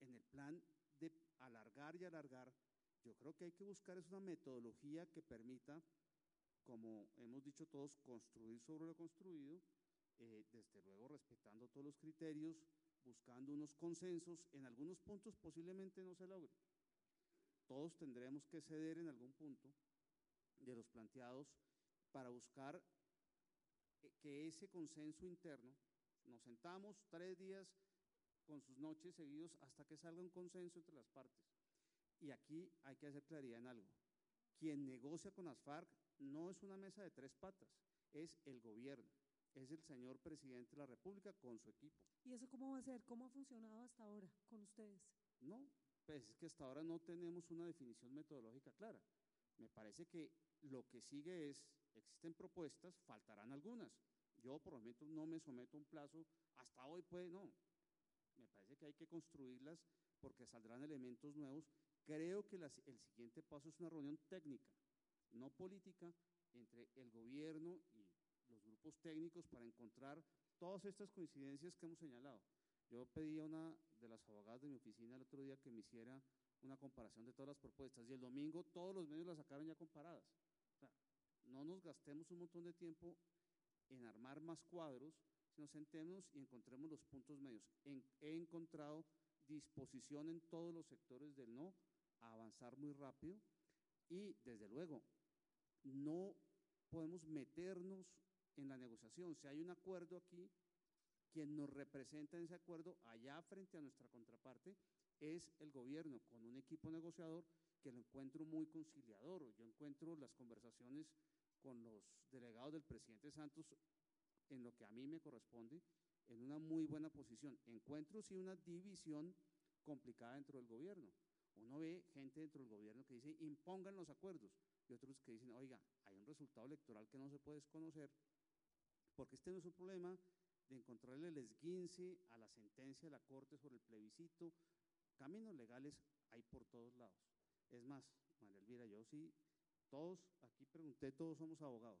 en el plan de alargar y alargar. Yo creo que hay que buscar es una metodología que permita, como hemos dicho todos, construir sobre lo construido eh, desde luego respetando todos los criterios, buscando unos consensos, en algunos puntos posiblemente no se logre. Todos tendremos que ceder en algún punto de los planteados para buscar eh, que ese consenso interno, nos sentamos tres días con sus noches seguidos hasta que salga un consenso entre las partes. Y aquí hay que hacer claridad en algo. Quien negocia con las FARC no es una mesa de tres patas, es el gobierno es el señor presidente de la República con su equipo. ¿Y eso cómo va a ser? ¿Cómo ha funcionado hasta ahora con ustedes? No, pues es que hasta ahora no tenemos una definición metodológica clara. Me parece que lo que sigue es, existen propuestas, faltarán algunas. Yo por lo menos no me someto a un plazo, hasta hoy puede, no. Me parece que hay que construirlas porque saldrán elementos nuevos. Creo que el siguiente paso es una reunión técnica, no política, entre el gobierno y los grupos técnicos para encontrar todas estas coincidencias que hemos señalado. Yo pedí a una de las abogadas de mi oficina el otro día que me hiciera una comparación de todas las propuestas y el domingo todos los medios las sacaron ya comparadas. no nos gastemos un montón de tiempo en armar más cuadros, sino sentemos y encontremos los puntos medios. he encontrado disposición en todos los sectores del no a avanzar muy rápido y desde luego no podemos meternos en la negociación. Si hay un acuerdo aquí, quien nos representa en ese acuerdo allá frente a nuestra contraparte es el gobierno, con un equipo negociador que lo encuentro muy conciliador. Yo encuentro las conversaciones con los delegados del presidente Santos en lo que a mí me corresponde en una muy buena posición. Encuentro sí una división complicada dentro del gobierno. Uno ve gente dentro del gobierno que dice impongan los acuerdos y otros que dicen, oiga, hay un resultado electoral que no se puede desconocer porque este no es un problema de encontrarle el esguince a la sentencia de la Corte sobre el plebiscito. Caminos legales hay por todos lados. Es más, María Elvira, yo sí, todos, aquí pregunté, todos somos abogados,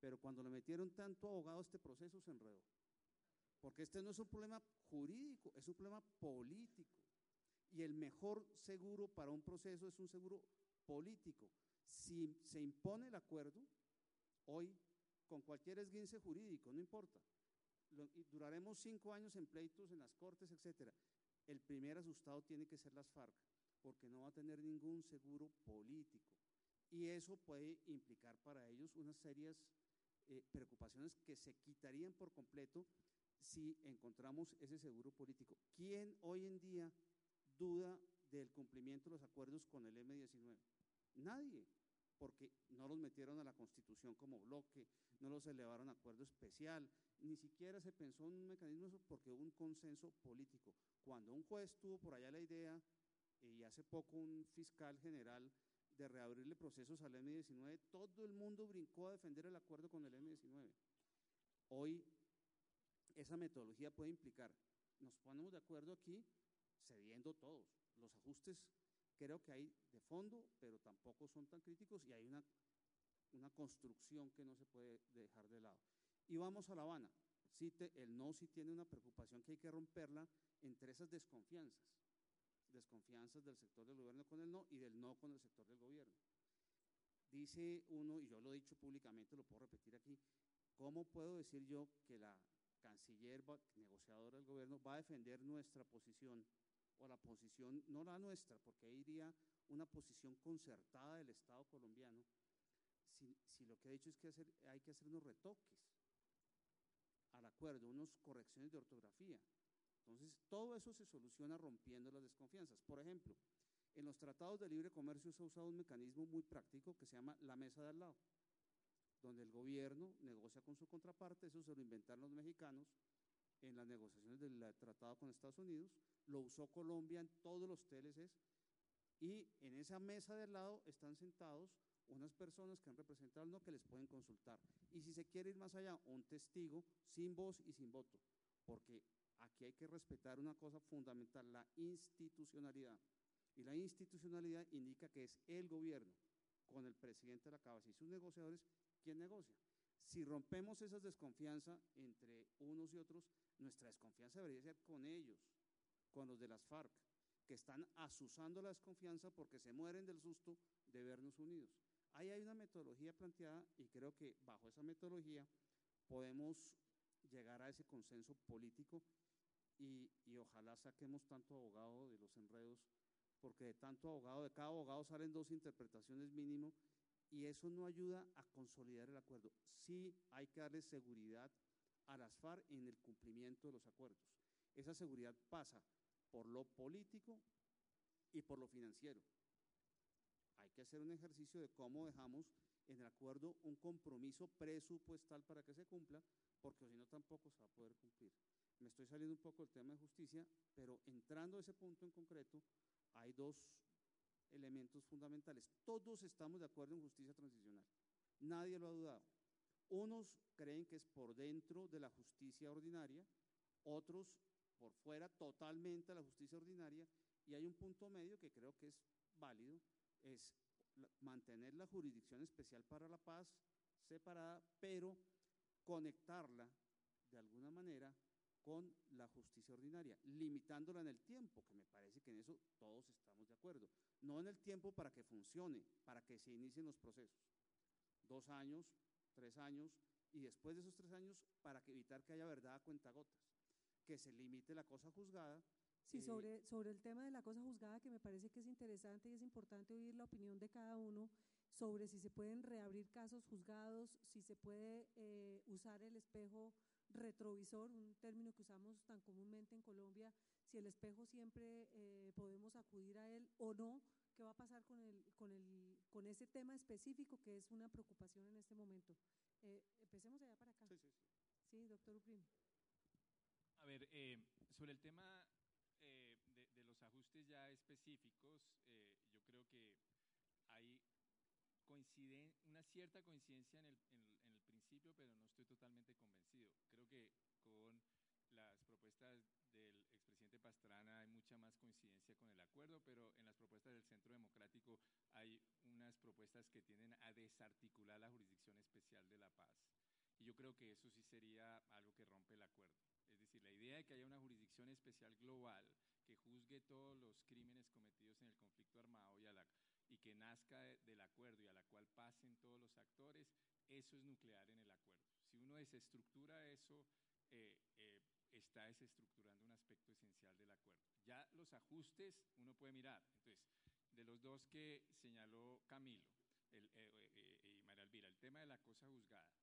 pero cuando le metieron tanto abogado a este proceso se enredó. Porque este no es un problema jurídico, es un problema político. Y el mejor seguro para un proceso es un seguro político. Si se impone el acuerdo, hoy con cualquier esguince jurídico, no importa. Duraremos cinco años en pleitos en las cortes, etcétera. El primer asustado tiene que ser las FARC, porque no va a tener ningún seguro político. Y eso puede implicar para ellos unas serias eh, preocupaciones que se quitarían por completo si encontramos ese seguro político. ¿Quién hoy en día duda del cumplimiento de los acuerdos con el M19? Nadie porque no los metieron a la Constitución como bloque, no los elevaron a acuerdo especial, ni siquiera se pensó en un mecanismo porque hubo un consenso político. Cuando un juez tuvo por allá la idea, y hace poco un fiscal general, de reabrirle procesos al M-19, todo el mundo brincó a defender el acuerdo con el M-19. Hoy esa metodología puede implicar, nos ponemos de acuerdo aquí, cediendo todos, los ajustes creo que hay de fondo, pero tampoco son tan críticos y hay una, una construcción que no se puede dejar de lado. Y vamos a La Habana. Sí el no sí tiene una preocupación que hay que romperla entre esas desconfianzas, desconfianzas del sector del gobierno con el no y del no con el sector del gobierno. Dice uno, y yo lo he dicho públicamente, lo puedo repetir aquí, ¿cómo puedo decir yo que la canciller negociadora del gobierno va a defender nuestra posición o la posición, no la nuestra, porque ahí iría una posición concertada del Estado colombiano, si, si, lo que ha dicho es que hay que hacer unos retoques al acuerdo, unas correcciones de ortografía. Entonces, todo eso se soluciona rompiendo las desconfianzas. Por ejemplo, en los tratados de libre comercio se ha usado un mecanismo muy práctico que se llama la mesa de al lado, donde el gobierno negocia con su contraparte, eso se lo inventaron los mexicanos en las negociaciones del tratado con Estados Unidos, lo usó Colombia en todos los TLCs y en esa mesa de al lado están sentados unas personas que han representado no que les pueden consultar. Y si se quiere ir más allá, un testigo sin voz y sin voto, porque aquí hay que respetar una cosa fundamental, la institucionalidad. Y la institucionalidad indica que es el gobierno, con el presidente de la cabeza y sus negociadores, quien negocia. Si rompemos esa desconfianza entre unos y otros, nuestra desconfianza debería ser con ellos, con los de las FARC, que están asusando la desconfianza porque se mueren del susto de vernos unidos. Ahí hay una metodología planteada y creo que bajo esa metodología podemos llegar a ese consenso político y, ojalá saquemos tanto abogado de los enredos, porque de tanto abogado, de cada abogado salen dos interpretaciones mínimo y eso no ayuda a consolidar el acuerdo. Sí hay que darle seguridad a las FARC en el cumplimiento de los acuerdos. Esa seguridad pasa por lo político y por lo financiero. Que hacer un ejercicio de cómo dejamos en el acuerdo un compromiso presupuestal para que se cumpla, porque si no tampoco se va a poder cumplir. Me estoy saliendo un poco del tema de justicia, pero entrando a ese punto en concreto, hay dos elementos fundamentales. Todos estamos de acuerdo en justicia transicional. Nadie lo ha dudado. Unos creen que es por dentro de la justicia ordinaria, otros por fuera totalmente de la justicia ordinaria, y hay un punto medio que creo que es válido, es mantener la jurisdicción especial para la paz separada, pero conectarla de alguna manera con la justicia ordinaria, limitándola en el tiempo, que me parece que en eso todos estamos de acuerdo. No en el tiempo para que funcione, para que se inicien los procesos. Dos años, tres años, y después de esos tres años, para que evitar que haya verdad a cuentagotas, que se limite la cosa juzgada. Sí, eh, sobre, sobre el tema de la cosa juzgada, que me parece que es interesante y es importante oír la opinión de cada uno sobre si se pueden reabrir casos juzgados, si se puede eh, usar el espejo retrovisor, un término que usamos tan comúnmente en Colombia, si el espejo siempre eh, podemos acudir a él o no, qué va a pasar con, el, con, el, con ese tema específico que es una preocupación en este momento. Eh, empecemos allá para acá. Sí, sí, sí. Sí, doctor Uprim. A ver, eh, sobre el tema eh, de, de, los ajustes ya específicos, eh, yo creo que hay coinciden, una cierta coincidencia en el, en, en el, principio, pero no estoy totalmente convencido. Creo que con las propuestas del expresidente Pastrana hay mucha más coincidencia con el acuerdo, pero en las propuestas del Centro Democrático hay unas propuestas que tienden a desarticular la Jurisdicción Especial de la Paz. Y yo creo que eso sí sería algo que rompe el acuerdo. Es decir, la idea de que haya una jurisdicción especial global que juzgue todos los crímenes cometidos en el conflicto armado y, a la, y que nazca de, del acuerdo y a la cual pasen todos los actores, eso es nuclear en el acuerdo. Si uno desestructura eso, eh, eh, está desestructurando un aspecto esencial del acuerdo. Ya los ajustes uno puede mirar. Entonces, de los dos que señaló Camilo el, eh, y María Elvira, el tema de la cosa juzgada.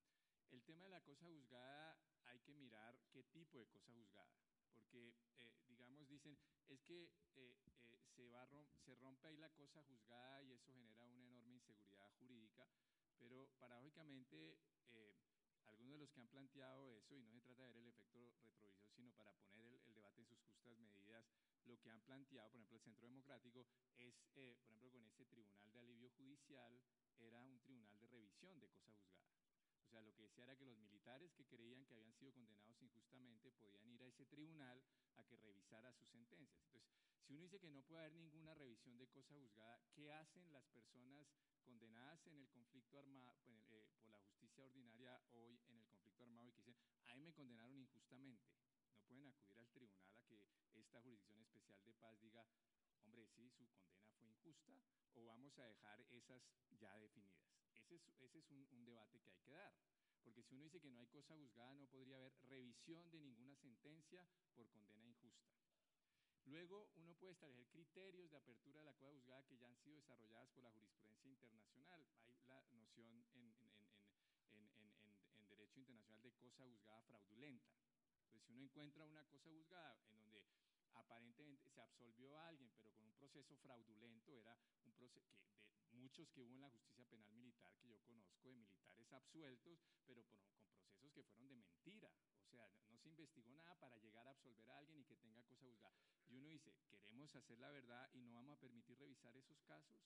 El tema de la cosa juzgada hay que mirar qué tipo de cosa juzgada, porque eh, digamos dicen es que eh, eh, se va rom se rompe ahí la cosa juzgada y eso genera una enorme inseguridad jurídica, pero paradójicamente algunos de los que han planteado eso y no se trata de ver el efecto retrovisor, sino para poner el, el debate en sus justas medidas, lo que han planteado, por ejemplo, el Centro Democrático es, por ejemplo, con ese tribunal de alivio judicial era un tribunal de revisión de cosa juzgada sea, lo que decía era que los militares que creían que habían sido condenados injustamente podían ir a ese tribunal a que revisara sus sentencias. Entonces, si uno dice que no puede haber ninguna revisión de cosa juzgada, ¿qué hacen las personas condenadas en el conflicto armado, eh, por la justicia ordinaria hoy en el conflicto armado y que dicen, a mí me condenaron injustamente? No pueden acudir al tribunal a que esta jurisdicción especial de paz diga, hombre, sí, su condena fue injusta, o vamos a dejar esas ya definidas. Ese es, un, debate que hay que dar. Porque si uno dice que no hay cosa juzgada, no podría haber revisión de ninguna sentencia por condena injusta. Luego, uno puede establecer criterios de apertura de la cosa juzgada que ya han sido desarrolladas por la jurisprudencia internacional. Hay la noción en, derecho internacional de cosa juzgada fraudulenta. Entonces, si uno encuentra una cosa juzgada en donde aparentemente se absolvió a alguien, pero con un proceso fraudulento, era un proceso que muchos que hubo en la justicia penal militar que yo conozco, de militares absueltos, pero con, procesos que fueron de mentira. O sea, no se investigó nada para llegar a absolver a alguien y que tenga cosa juzgada. Y uno dice, queremos hacer la verdad y no vamos a permitir revisar esos casos.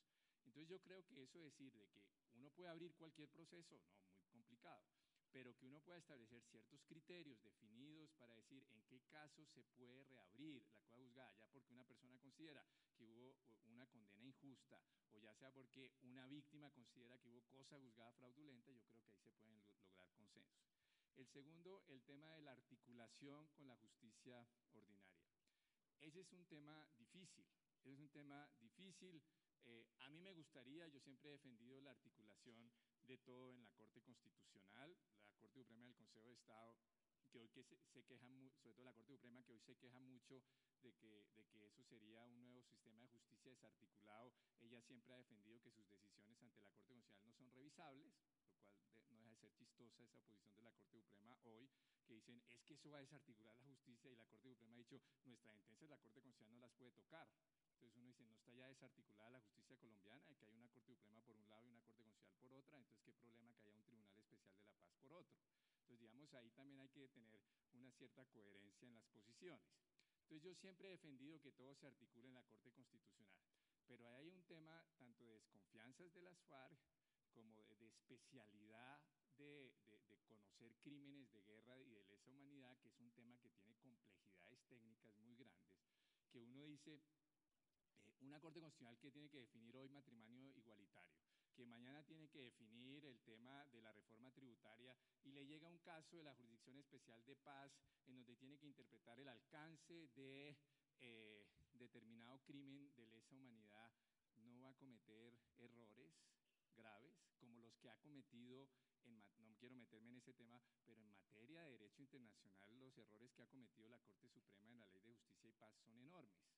Entonces yo creo que eso decir de que uno puede abrir cualquier proceso, no, muy complicado, pero que uno pueda establecer ciertos criterios definidos para decir en qué casos se puede reabrir la cosa juzgada, ya porque una persona considera que hubo una condena injusta o ya sea porque una víctima considera que hubo cosa juzgada fraudulenta, yo creo que ahí se pueden lograr consensos. El segundo, el tema de la articulación con la justicia ordinaria. Ese es un tema difícil, ese es un tema difícil. Eh, a mí me gustaría, yo siempre he defendido la articulación de todo en la Corte Constitucional, la Corte Suprema del Consejo de Estado, que hoy que se, se queja, sobre todo la Corte Suprema, que hoy se queja mucho de que, de que eso sería un nuevo sistema de justicia desarticulado. Ella siempre ha defendido que sus decisiones ante la Corte Constitucional no son revisables, lo cual no deja de ser chistosa esa posición de la Corte Suprema hoy, que dicen, es que eso va a desarticular la justicia y la Corte Suprema ha dicho, nuestras sentencias la Corte Constitucional no las puede tocar. Entonces uno dice, no está ya desarticulada la justicia colombiana, que hay una Corte Suprema por un lado y una Corte Constitucional por otra, entonces qué problema que haya un Tribunal Especial de la Paz por otro. Entonces, digamos, ahí también hay que tener una cierta coherencia en las posiciones. Entonces, yo siempre he defendido que todo se articule en la Corte Constitucional, pero ahí hay un tema tanto de desconfianzas de las FARC como de, de especialidad de, de, de, conocer crímenes de guerra y de lesa humanidad, que es un tema que tiene complejidades técnicas muy grandes, que uno dice, eh, una Corte Constitucional que tiene que definir hoy matrimonio igualitario, que mañana tiene que definir el tema de la reforma tributaria y le llega un caso de la Jurisdicción Especial de Paz en donde tiene que interpretar el alcance de eh, determinado crimen de lesa humanidad, no va a cometer errores graves como los que ha cometido, en, no quiero meterme en ese tema, pero en materia de derecho internacional los errores que ha cometido la Corte Suprema en la Ley de Justicia y Paz son enormes.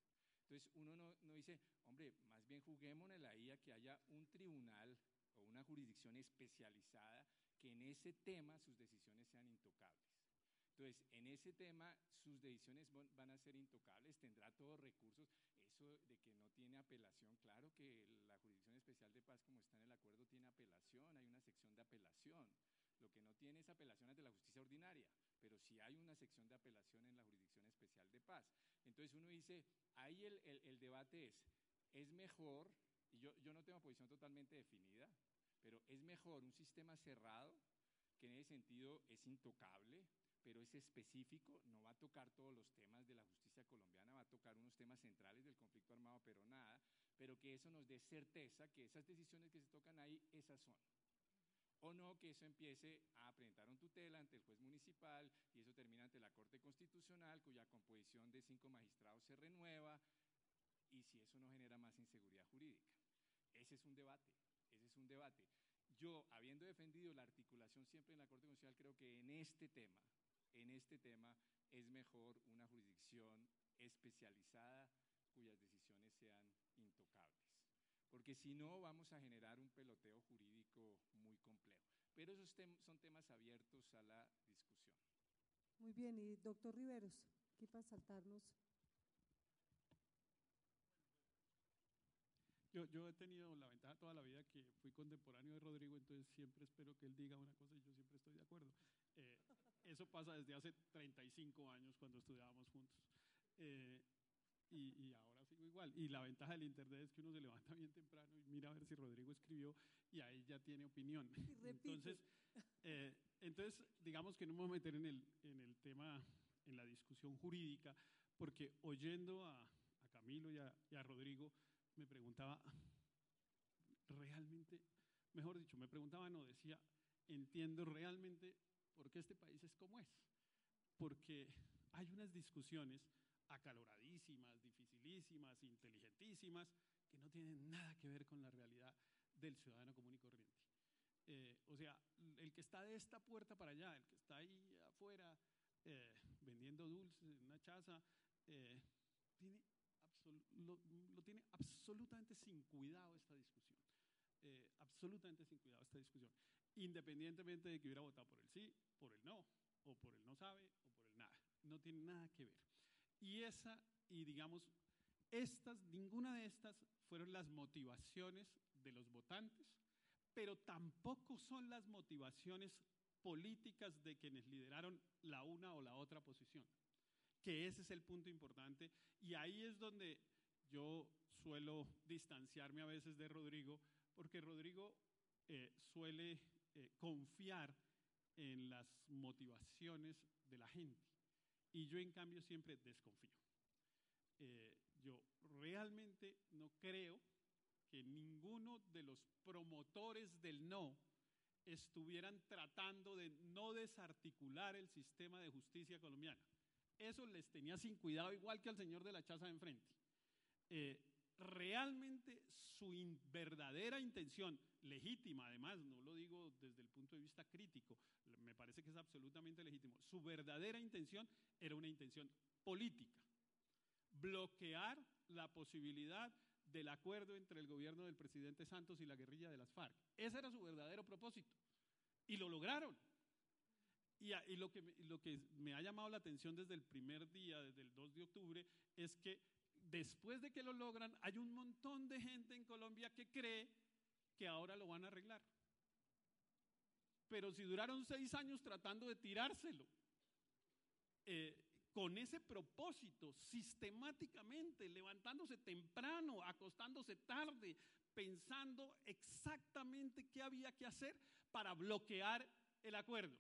Entonces uno no, dice, hombre, más bien juguémonos ahí a que haya un tribunal o una jurisdicción especializada que en ese tema sus decisiones sean intocables. Entonces, en ese tema sus decisiones van a ser intocables, tendrá todos recursos. Eso de que no tiene apelación, claro que la Jurisdicción Especial de Paz, como está en el acuerdo, tiene apelación, hay una sección de apelación. Lo que no tiene es apelación ante la justicia ordinaria, pero sí hay una sección de apelación en la Jurisdicción Especial de Paz. Entonces uno dice, ahí el, el, debate es, es mejor, y yo, yo no tengo posición totalmente definida, pero es mejor un sistema cerrado, que en ese sentido es intocable, pero es específico, no va a tocar todos los temas de la justicia colombiana, va a tocar unos temas centrales del conflicto armado, pero nada, pero que eso nos dé certeza que esas decisiones que se tocan ahí, esas son. O no que eso empiece a presentar un tutela ante el juez municipal y eso termina ante la Corte Constitucional, cuya composición de cinco magistrados se renueva, y si eso no genera más inseguridad jurídica. Ese es un debate, ese es un debate. Yo, habiendo defendido la articulación siempre en la Corte Constitucional, creo que en este tema, en este tema es mejor una jurisdicción especializada cuyas decisiones. Porque si no, vamos a generar un peloteo jurídico muy complejo. Pero esos tem son temas abiertos a la discusión. Muy bien, y doctor Riveros, ¿qué para saltarnos? Yo, yo, he tenido la ventaja toda la vida que fui contemporáneo de Rodrigo, entonces siempre espero que él diga una cosa y yo siempre estoy de acuerdo. Eh, eso pasa desde hace 35 años cuando estudiábamos juntos. Eh, y, y, ahora sigo igual. Y la ventaja del Internet es que uno se levanta bien temprano y mira a ver si Rodrigo escribió y ahí ya tiene opinión. Entonces, eh, entonces, digamos que no me voy a meter en el, en el tema, en la discusión jurídica, porque oyendo a, a Camilo y a, y a Rodrigo, me preguntaba, realmente, mejor dicho, me preguntaba, no, decía, entiendo realmente por qué este país es como es. Porque hay unas discusiones acaloradísimas, dificilísimas, inteligentísimas, que no tienen nada que ver con la realidad del ciudadano común y corriente. Eh, o sea, el que está de esta puerta para allá, el que está ahí afuera eh, vendiendo dulces en una chaza, eh, lo, tiene absolutamente sin cuidado esta discusión. Eh, absolutamente sin cuidado esta discusión. Independientemente de que hubiera votado por el sí, por el no, o por el no sabe, o por el nada. No tiene nada que ver. Y esa, y digamos, estas, ninguna de estas fueron las motivaciones de los votantes, pero tampoco son las motivaciones políticas de quienes lideraron la una o la otra posición. Que ese es el punto importante. Y ahí es donde yo suelo distanciarme a veces de Rodrigo, porque Rodrigo eh, suele eh, confiar en las motivaciones de la gente. Y yo en cambio siempre desconfío. Eh, yo realmente no creo que ninguno de los promotores del no estuvieran tratando de no desarticular el sistema de justicia colombiana. Eso les tenía sin cuidado, igual que al señor de la chaza de enfrente. Eh, realmente su verdadera intención, legítima además, no lo digo desde el punto de vista crítico, me parece que es absolutamente legítimo, su verdadera intención era una intención política, bloquear la posibilidad del acuerdo entre el gobierno del presidente Santos y la guerrilla de las FARC. Ese era su verdadero propósito. Y lo lograron. Y, lo, que, lo que me ha llamado la atención desde el primer día, desde el 2 de octubre, es que después de que lo logran, hay un montón de gente en Colombia que cree que ahora lo van a arreglar. Pero si duraron seis años tratando de tirárselo, eh, con ese propósito, sistemáticamente, levantándose temprano, acostándose tarde, pensando exactamente qué había que hacer para bloquear el acuerdo.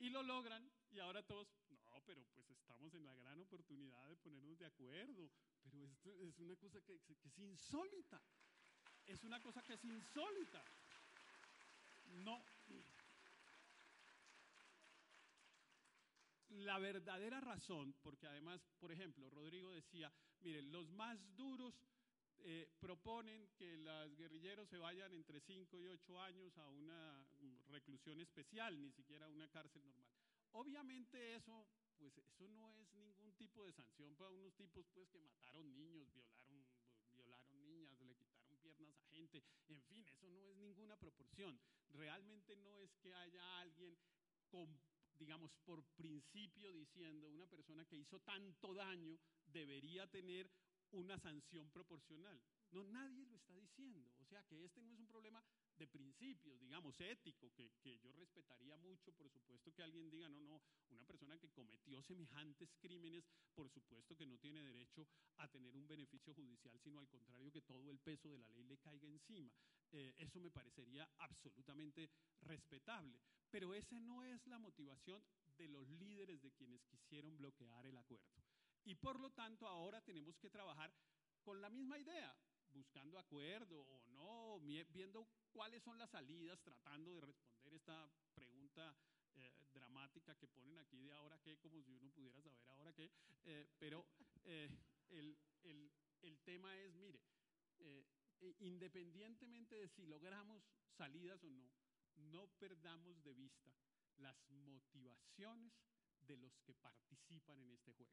Y lo logran y ahora todos, no, pero pues estamos en la gran oportunidad de ponernos de acuerdo, pero esto es una cosa que, que es insólita, es una cosa que es insólita. No. La verdadera razón, porque además, por ejemplo, Rodrigo decía, miren, los más duros eh, proponen que los guerrilleros se vayan entre 5 y 8 años a una reclusión especial, ni siquiera a una cárcel normal. Obviamente eso, pues eso no es ningún tipo de sanción para unos tipos pues que mataron niños, violaron, violaron niñas, le quitaron piernas a en fin, eso no es ninguna proporción. Realmente no es que haya alguien con digamos, por principio diciendo, una persona que hizo tanto daño debería tener una sanción proporcional. No, nadie lo está diciendo. O sea que este no es un problema de principios, digamos, ético, que, que, yo respetaría mucho, por supuesto que alguien diga, no, no, una persona que cometió semejantes crímenes, por supuesto que no tiene derecho a tener un beneficio judicial, sino al contrario, que todo el peso de la ley le caiga encima. Eh, eso me parecería absolutamente respetable. Pero esa no es la motivación de los líderes de quienes quisieron bloquear el acuerdo. Y por lo tanto ahora tenemos que trabajar con la misma idea, buscando acuerdo o no, viendo cuáles son las salidas, tratando de responder esta pregunta eh, dramática que ponen aquí de ahora qué, como si uno pudiera saber ahora qué. Eh, pero eh, el, el, el, tema es, mire, eh, independientemente de si logramos salidas o no, no perdamos de vista las motivaciones de los que participan en este juego.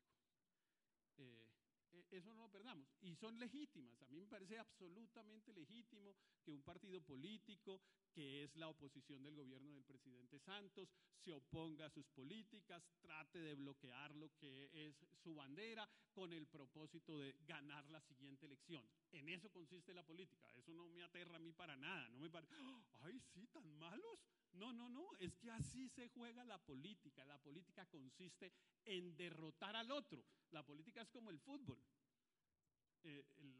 E, eso no lo perdamos. Y son legítimas. A mí me parece absolutamente legítimo que un partido político, que es la oposición del gobierno del presidente Santos, se oponga a sus políticas, trate de bloquear lo que es su bandera con el propósito de ganar la siguiente elección. En eso consiste la política. Eso no me aterra a mí para nada. No me parece, ay, sí, tan malos. No, no, no, es que así se juega la política. La política consiste en derrotar al otro. La política es como el fútbol. Eh, el,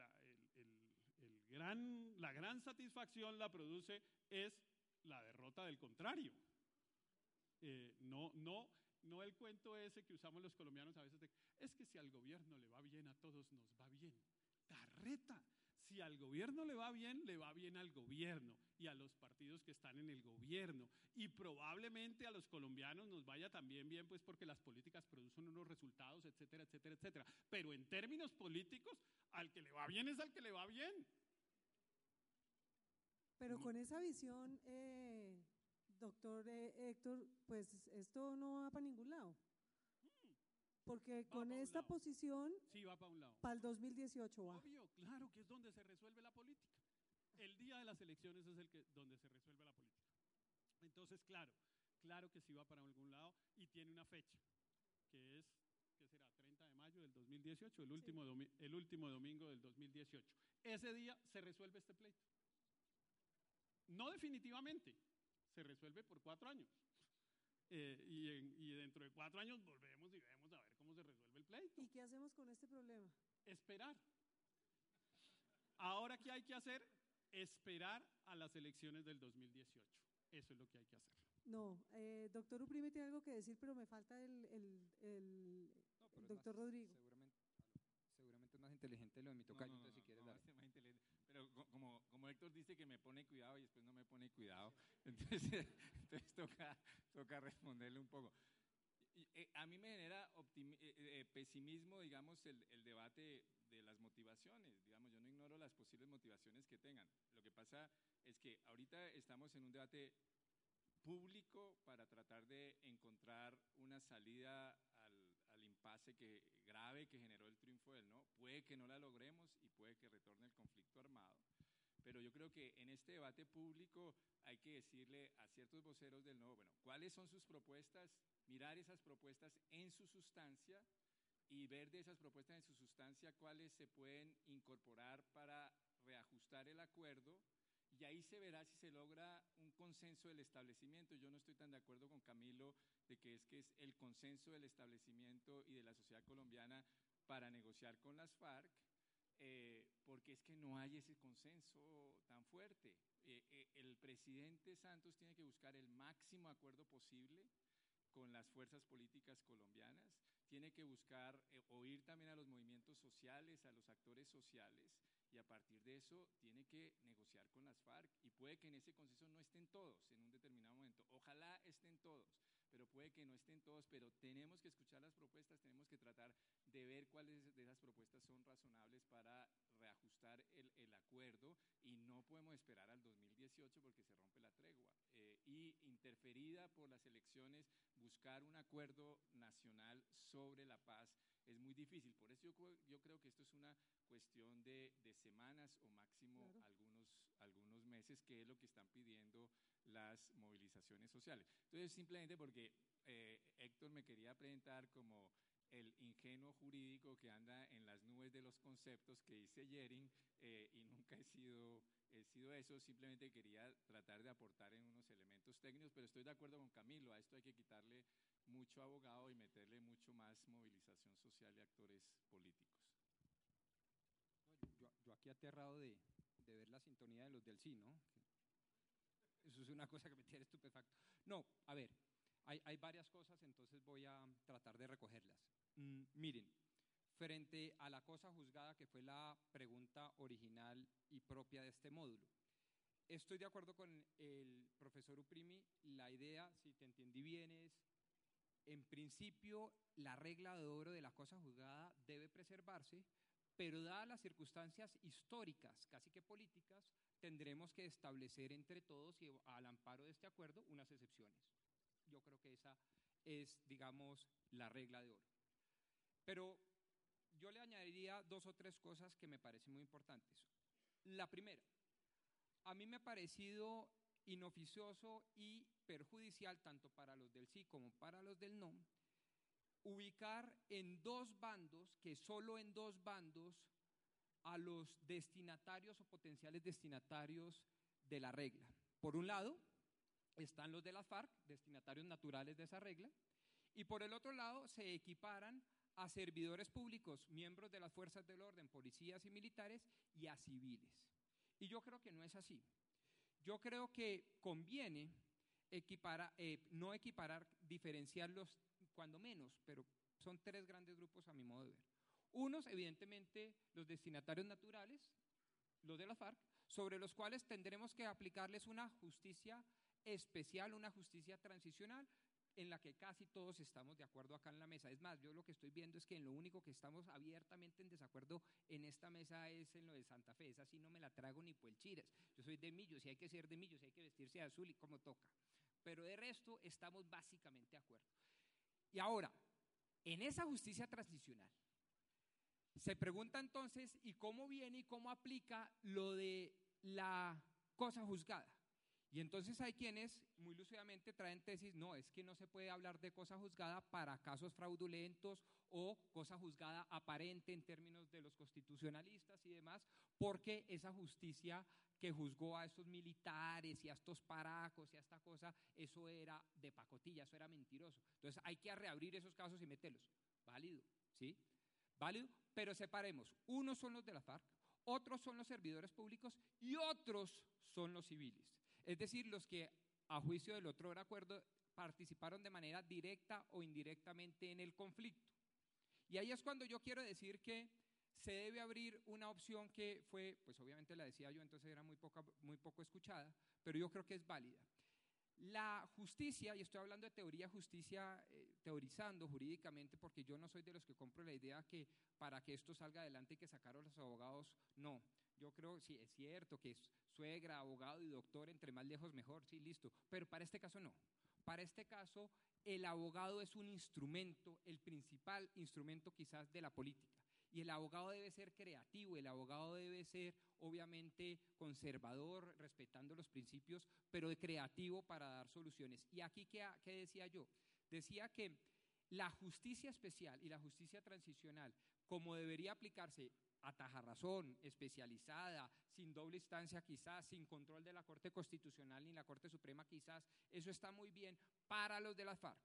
el gran, la gran satisfacción la produce es la derrota del contrario. Eh, no, no, no el cuento ese que usamos los colombianos a veces de, es que si al gobierno le va bien, a todos nos va bien. Carreta. Si al gobierno le va bien, le va bien al gobierno y a los partidos que están en el gobierno. Y probablemente a los colombianos nos vaya también bien, pues porque las políticas producen unos resultados, etcétera, etcétera, etcétera. Pero en términos políticos, al que le va bien es al que le va bien. Pero con esa visión, eh, doctor eh, Héctor, pues esto no va para ningún lado. Porque Va con esta posición, Sí, va para un lado. para el 2018 va. Obvio, claro que es donde se resuelve la política. El día de las elecciones es el que, donde se resuelve la política. Entonces, claro, claro que sí va para algún lado y tiene una fecha, que es, ¿qué será? 30 de mayo del 2018, el último, domi- el último domingo del 2018. Ese día se resuelve este pleito. No definitivamente, se resuelve por cuatro años. Eh, y, en- y dentro de cuatro años volvemos y vemos a ver cómo se resuelve el pleito. ¿Y qué hacemos con este problema? Esperar. Ahora, ¿qué hay que hacer? Esperar a las elecciones del 2018. Eso es lo que hay que hacer. No, eh, doctor Uprime tiene algo que decir, pero me falta el, el, el- No, el doctor más- Rodrigo. Seguramente, seguramente es más inteligente lo de mi tocayo, no, no, entonces si quieres no, dale. este más inteligente. Pero co- como, como Héctor dice que me pone cuidado y después no me pone cuidado, entonces, entonces toca, toca responderle un poco. Eh, a mí me genera optimi- eh, eh, pesimismo, digamos, el, el debate de las motivaciones. Digamos, las posibles motivaciones que tengan. Lo que pasa es que ahorita estamos en un debate público para tratar de encontrar una salida al, al impasse que, grave que generó el triunfo del no. Puede que no la logremos y puede que retorne el conflicto armado. Pero yo creo que en este debate público hay que decirle a ciertos voceros del no, bueno, cuáles son sus propuestas, mirar esas propuestas en su sustancia y ver de esas propuestas en su sustancia cuáles se pueden incorporar para reajustar el acuerdo y ahí se verá si se logra un consenso del establecimiento. Yo no estoy tan de acuerdo con Camilo de que es que es el consenso del establecimiento y de la sociedad colombiana para negociar con las FARC, eh, porque es que no hay ese consenso tan fuerte. Eh, eh, el presidente Santos tiene que buscar el máximo acuerdo posible con las fuerzas políticas colombianas, tiene que buscar eh, oír también a los movimientos sociales, a los actores sociales, y a partir de eso tiene que negociar con las FARC y puede que en ese consenso no estén todos en un determinado momento. Ojalá estén todos, pero puede que no estén todos, pero tenemos que escuchar las propuestas, tenemos que tratar de ver cuáles de esas propuestas son razonables para reajustar el, el acuerdo y no podemos esperar al 2018 porque se rompe la tregua. Eh, y interferida por las elecciones, buscar un acuerdo nacional sobre la paz es muy difícil. Por eso yo, creo que esto es una cuestión de, de semanas o máximo Claro. algunos, algunos meses, que es lo que están pidiendo las movilizaciones sociales. Entonces, simplemente porque eh, Héctor me quería presentar como el ingenuo jurídico que anda en las nubes de los conceptos que dice Yering eh, y nunca he sido, he sido eso, simplemente quería tratar de aportar en unos elementos técnicos, pero estoy de acuerdo con Camilo, a esto hay que quitarle mucho abogado y meterle mucho más movilización social y actores políticos. No, yo, yo- aquí aterrado de, ver la sintonía de los del sí, ¿no? Eso es una cosa que me tiene estupefacto. No, a ver, hay, hay varias cosas, entonces voy a tratar de recogerlas. Mm, miren, frente a la cosa juzgada, que fue la pregunta original y propia de este módulo, estoy de acuerdo con el profesor Uprimi. La idea, si te entendí bien, es, en principio, la regla de oro de la cosa juzgada debe preservarse, pero dadas las circunstancias históricas, casi que políticas, tendremos que establecer entre todos y al amparo de este acuerdo unas excepciones. Yo creo que esa es, digamos, la regla de oro. Pero yo le añadiría dos o tres cosas que me parecen muy importantes. La primera, a mí me ha parecido inoficioso y perjudicial tanto para los del sí como para los del no ubicar en dos bandos, que solo en dos bandos, a los destinatarios o potenciales destinatarios de la regla. Por un lado, están los de las FARC, destinatarios naturales de esa regla, y por el otro lado se equiparan a servidores públicos, miembros de las fuerzas del orden, policías y militares, y a civiles. Y yo creo que no es así. Yo creo que conviene eh, no equiparar, diferenciarlos cuando menos, pero son tres grandes grupos a mi modo de ver. Unos, evidentemente, los destinatarios naturales, los de la FARC, sobre los cuales tendremos que aplicarles una justicia especial, una justicia transicional, en la que casi todos estamos de acuerdo acá en la mesa. Es más, yo lo que estoy viendo es que en lo único que estamos abiertamente en desacuerdo en esta mesa es en lo de Santa Fe. Esa sí no me la trago ni por. Yo soy de Millos y hay que ser de Millos y hay que vestirse de azul y como toca. Pero de resto estamos básicamente de acuerdo. Y ahora, en esa justicia transicional, se pregunta entonces, ¿y cómo viene y cómo aplica lo de la cosa juzgada? Y entonces hay quienes muy lúcidamente traen tesis, no, es que no se puede hablar de cosa juzgada para casos fraudulentos o cosa juzgada aparente en términos de los constitucionalistas y demás, porque esa justicia que juzgó a estos militares y a estos paracos y a esta cosa, eso era de pacotilla, eso era mentiroso. Entonces hay que reabrir esos casos y meterlos. Válido, ¿sí? Válido, pero separemos. Unos son los de la FARC, otros son los servidores públicos y otros son los civiles. Es decir, los que a juicio del otro acuerdo participaron de manera directa o indirectamente en el conflicto. Y ahí es cuando yo quiero decir que se debe abrir una opción que fue, pues obviamente la decía yo, entonces era muy, poca, muy poco escuchada, pero yo creo que es válida. La justicia, y estoy hablando de teoría justicia, eh, teorizando jurídicamente, porque yo no soy de los que compro la idea que para que esto salga adelante hay que sacar a los abogados, no. Yo creo, sí, es cierto que es suegra, abogado y doctor, entre más lejos mejor, sí, listo. Pero para este caso no. Para este caso, el abogado es un instrumento, el principal instrumento quizás de la política. Y el abogado debe ser creativo, el abogado debe ser obviamente conservador, respetando los principios, pero creativo para dar soluciones. Y aquí, ¿qué, qué decía yo? Decía que la justicia especial y la justicia transicional, como debería aplicarse a tajarrazón, especializada, sin doble instancia quizás, sin control de la Corte Constitucional ni la Corte Suprema quizás, eso está muy bien para los de las FARC.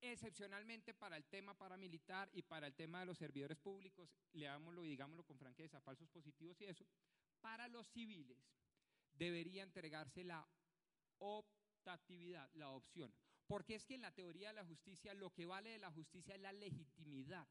Excepcionalmente para el tema paramilitar y para el tema de los servidores públicos, leámoslo y digámoslo con franqueza, falsos positivos y eso, para los civiles debería entregarse la optatividad, la opción. Porque es que en la teoría de la justicia lo que vale de la justicia es la legitimidad.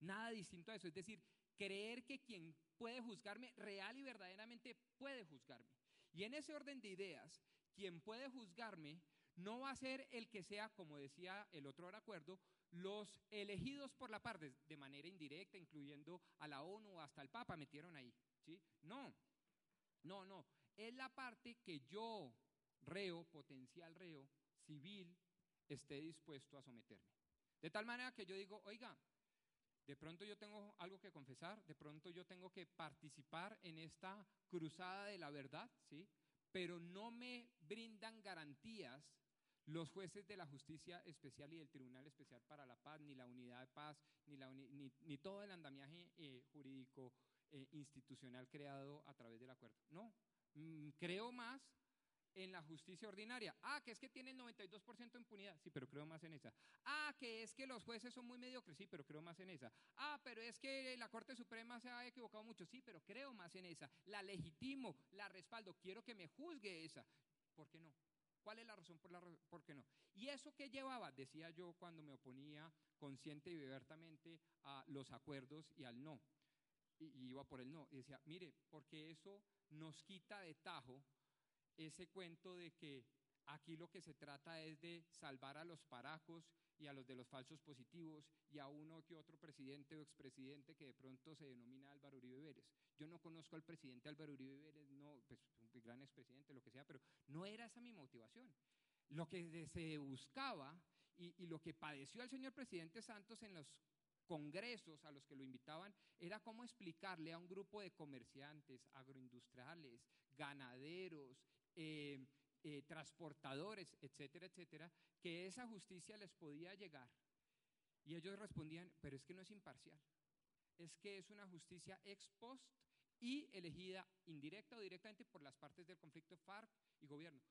Nada distinto a eso. Es decir, creer que quien puede juzgarme real y verdaderamente puede juzgarme. Y en ese orden de ideas, quien puede juzgarme no va a ser el que sea, como decía el otro acuerdo, los elegidos por la parte de manera indirecta, incluyendo a la ONU hasta el Papa, metieron ahí. ¿sí? No, no, no. Es la parte que yo, reo, potencial reo, civil, esté dispuesto a someterme. De tal manera que yo digo, oiga, de pronto yo tengo algo que confesar, de pronto yo tengo que participar en esta cruzada de la verdad, ¿sí? Pero no me brindan garantías los jueces de la justicia especial y del Tribunal Especial para la Paz, ni la unidad de paz, ni, la ni, todo el andamiaje eh, jurídico eh, institucional creado a través del acuerdo. No, mm, creo más en la justicia ordinaria. Ah, que es que tienen 92% de impunidad. Sí, pero creo más en esa. Ah, que es que los jueces son muy mediocres. Sí, pero creo más en esa. Ah, pero es que la Corte Suprema se ha equivocado mucho. Sí, pero creo más en esa. La legitimo, la respaldo. Quiero que me juzgue esa. ¿Por qué no? ¿Cuál es la razón por, la, por qué no? Y eso que llevaba, decía yo cuando me oponía consciente y abiertamente a los acuerdos y al no. Y, y iba por el no. Y decía, mire, porque eso nos quita de tajo ese cuento de que aquí lo que se trata es de salvar a los paracos y a los de los falsos positivos y a uno que otro presidente o expresidente que de pronto se denomina Álvaro Uribe Vélez. Yo no conozco al presidente Álvaro Uribe Vélez, no, pues un gran expresidente, lo que sea, pero no era esa mi motivación. Lo que se buscaba y, y lo que padeció el señor presidente Santos en los congresos a los que lo invitaban era cómo explicarle a un grupo de comerciantes, agroindustriales, ganaderos, eh, eh, transportadores, etcétera, etcétera, que esa justicia les podía llegar. Y ellos respondían, pero es que no es imparcial, es que es una justicia ex post y elegida indirecta o directamente por las partes del conflicto FARC y gobierno.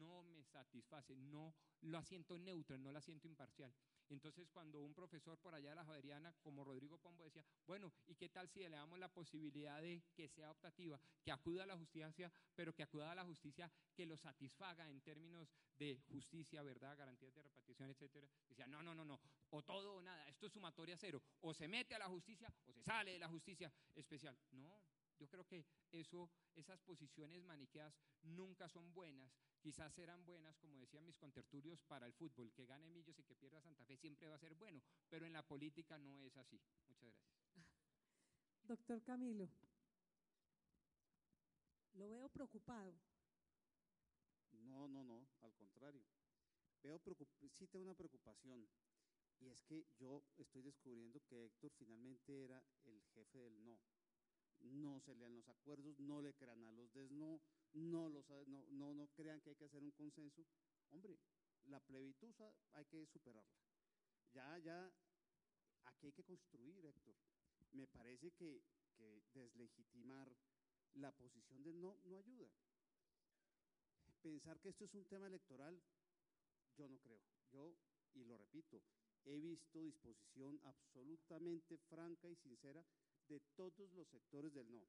No me satisface, no lo asiento neutral, no lo asiento imparcial. Entonces, cuando un profesor por allá de la Javeriana, como Rodrigo Pombo, decía, bueno, ¿y qué tal si le damos la posibilidad de que sea optativa, que acuda a la justicia, pero que acuda a la justicia que lo satisfaga en términos de justicia, verdad, garantías de repartición, etcétera? Decía, no, no, no, no, o todo o nada, esto es sumatoria cero, o se mete a la justicia o se sale de la justicia especial. No, yo creo que eso, esas posiciones maniqueas nunca son buenas. Quizás serán buenas, como decían mis contertulios, para el fútbol. Que gane Millos y que pierda Santa Fe siempre va a ser bueno, pero en la política no es así. Muchas gracias. Doctor Camilo, lo veo preocupado. No, no, no, al contrario. Veo sí tengo una preocupación. Y es que yo estoy descubriendo que Héctor finalmente era el jefe del no no se lean los acuerdos, no le crean a los des no, no, los, no, no, no crean que hay que hacer un consenso. Hombre, la plebitud hay que superarla. Ya, ya, aquí hay que construir, Héctor. Me parece que, que deslegitimar la posición del no no ayuda. Pensar que esto es un tema electoral, yo no creo. Yo, y lo repito, he visto disposición absolutamente franca y sincera de todos los sectores del no,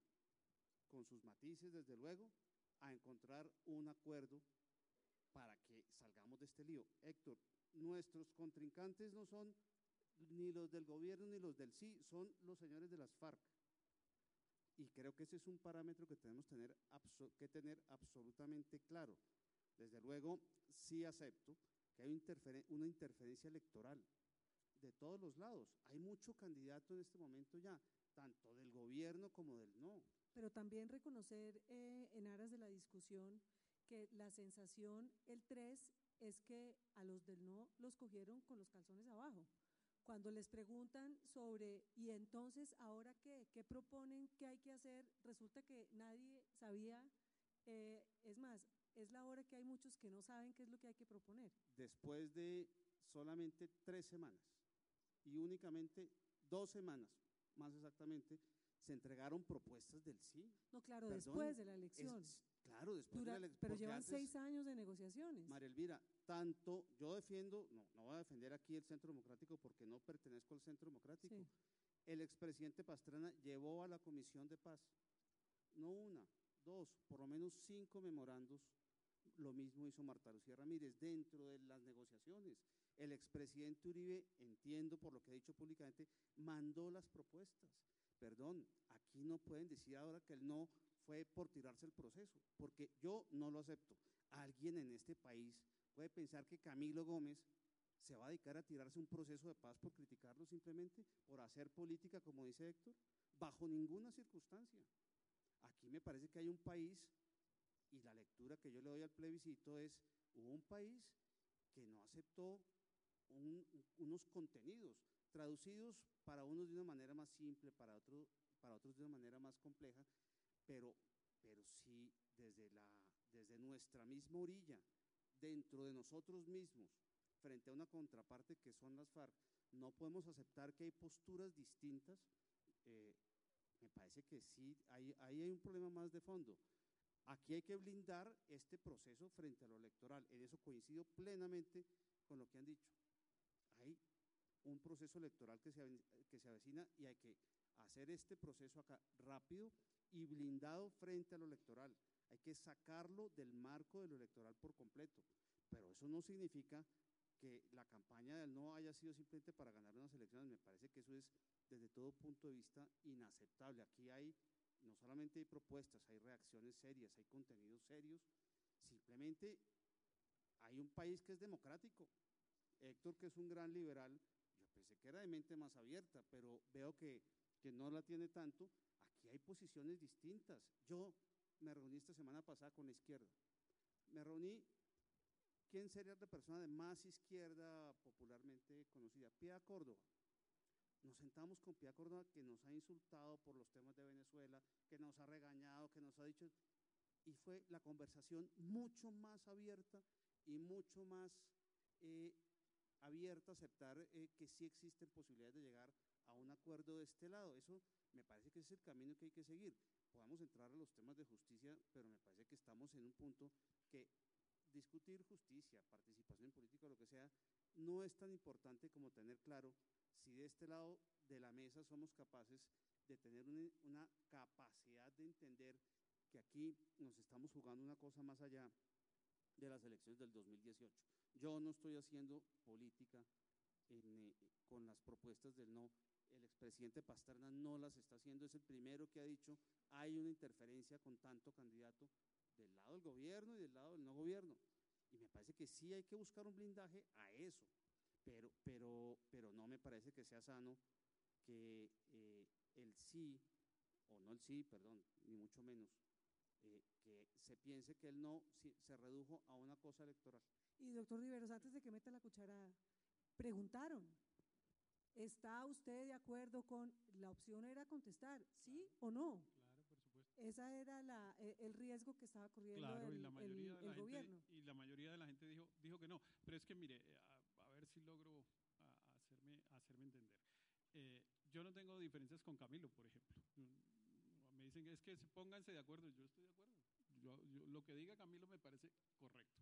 con sus matices, desde luego, a encontrar un acuerdo para que salgamos de este lío. Héctor, nuestros contrincantes no son ni los del gobierno ni los del sí, son los señores de las FARC. Y creo que ese es un parámetro que tenemos que tener absolutamente claro. Desde luego, sí acepto que hay una interferencia electoral de todos los lados. Hay mucho candidato en este momento ya, tanto del gobierno como del no. Pero también reconocer eh, en aras de la discusión que la sensación, el 3, es que a los del no los cogieron con los calzones abajo. Cuando les preguntan sobre, ¿y entonces ahora qué? ¿Qué proponen? ¿Qué hay que hacer? Resulta que nadie sabía. Eh, es más, es la hora que hay muchos que no saben qué es lo que hay que proponer. Después de solamente tres semanas y únicamente dos semanas, más exactamente, se entregaron propuestas del sí. No, claro, después de la elección. claro, después de la elección. Pero llevan seis años de negociaciones. María Elvira, tanto yo defiendo, no, no voy a defender aquí el Centro Democrático porque no pertenezco al Centro Democrático. El expresidente Pastrana llevó a la Comisión de Paz, no una, dos, por lo menos cinco memorandos lo mismo hizo Marta Lucía Ramírez dentro de las negociaciones. El expresidente Uribe, entiendo por lo que ha dicho públicamente, mandó las propuestas. Perdón, aquí no pueden decir ahora que el no fue por tirarse el proceso, porque yo no lo acepto. Alguien en este país puede pensar que Camilo Gómez se va a dedicar a tirarse un proceso de paz por criticarlo simplemente, por hacer política, como dice Héctor, bajo ninguna circunstancia. Aquí me parece que hay un país y la lectura que yo le doy al plebiscito es, hubo un país que no aceptó unos contenidos traducidos para unos de una manera más simple, para, otro, para otros de una manera más compleja, pero, pero sí desde, la, desde nuestra misma orilla, dentro de nosotros mismos, frente a una contraparte que son las FARC, no podemos aceptar que hay posturas distintas. Eh, me parece que sí, ahí hay un problema más de fondo. Aquí hay que blindar este proceso frente a lo electoral. En eso coincido plenamente con lo que han dicho. Un proceso electoral que se, que se avecina y hay que hacer este proceso acá rápido y blindado frente a lo electoral. Hay que sacarlo del marco de lo electoral por completo. Pero eso no significa que la campaña del no haya sido simplemente para ganar unas elecciones. Me parece que eso es, desde todo punto de vista, inaceptable. Aquí hay no solamente hay propuestas, hay reacciones serias, hay contenidos serios, simplemente hay un país que es democrático. Héctor, que es un gran liberal, yo pensé que era de mente más abierta, pero veo que, que no la tiene tanto. Aquí hay posiciones distintas. Yo me reuní esta semana pasada con la izquierda. Me reuní, ¿quién sería la persona de más izquierda popularmente conocida? Pia Córdoba. Nos sentamos con Pia Córdoba, que nos ha insultado por los temas de Venezuela, que nos ha regañado, que nos ha dicho, y fue la conversación mucho más abierta y mucho más eh, abierta a aceptar eh, que sí existen posibilidades de llegar a un acuerdo de este lado. Eso me parece que es el camino que hay que seguir. Podemos entrar a los temas de justicia, pero me parece que estamos en un punto que discutir justicia, participación en política, lo que sea, no es tan importante como tener claro si de este lado de la mesa somos capaces de tener una, capacidad de entender que aquí nos estamos jugando una cosa más allá de las elecciones del 2018. Yo no estoy haciendo política eh, con las propuestas del no. El expresidente Pasterna no las está haciendo. Es el primero que ha dicho hay una interferencia con tanto candidato del lado del gobierno y del lado del no gobierno. Y me parece que sí hay que buscar un blindaje a eso pero, pero, pero no me parece que sea sano que eh, el sí, o no el sí, perdón, ni mucho menos, eh, que se piense que el no se redujo a una cosa electoral. Y doctor Riveros, antes de que meta la cuchara, preguntaron. ¿Está usted de acuerdo con, la opción era contestar, sí o no? Claro, por supuesto. Esa era la, e- el riesgo que estaba corriendo Claro, el, y la el- gente, gobierno. y la mayoría de la gente dijo, dijo que no. Pero es que mire, eh, a, a ver si logro a- hacerme, hacerme entender. Eh, yo no tengo diferencias con Camilo, por ejemplo. Me dicen es que se- pónganse de acuerdo, yo estoy de acuerdo. Yo, yo- lo que diga Camilo me parece correcto.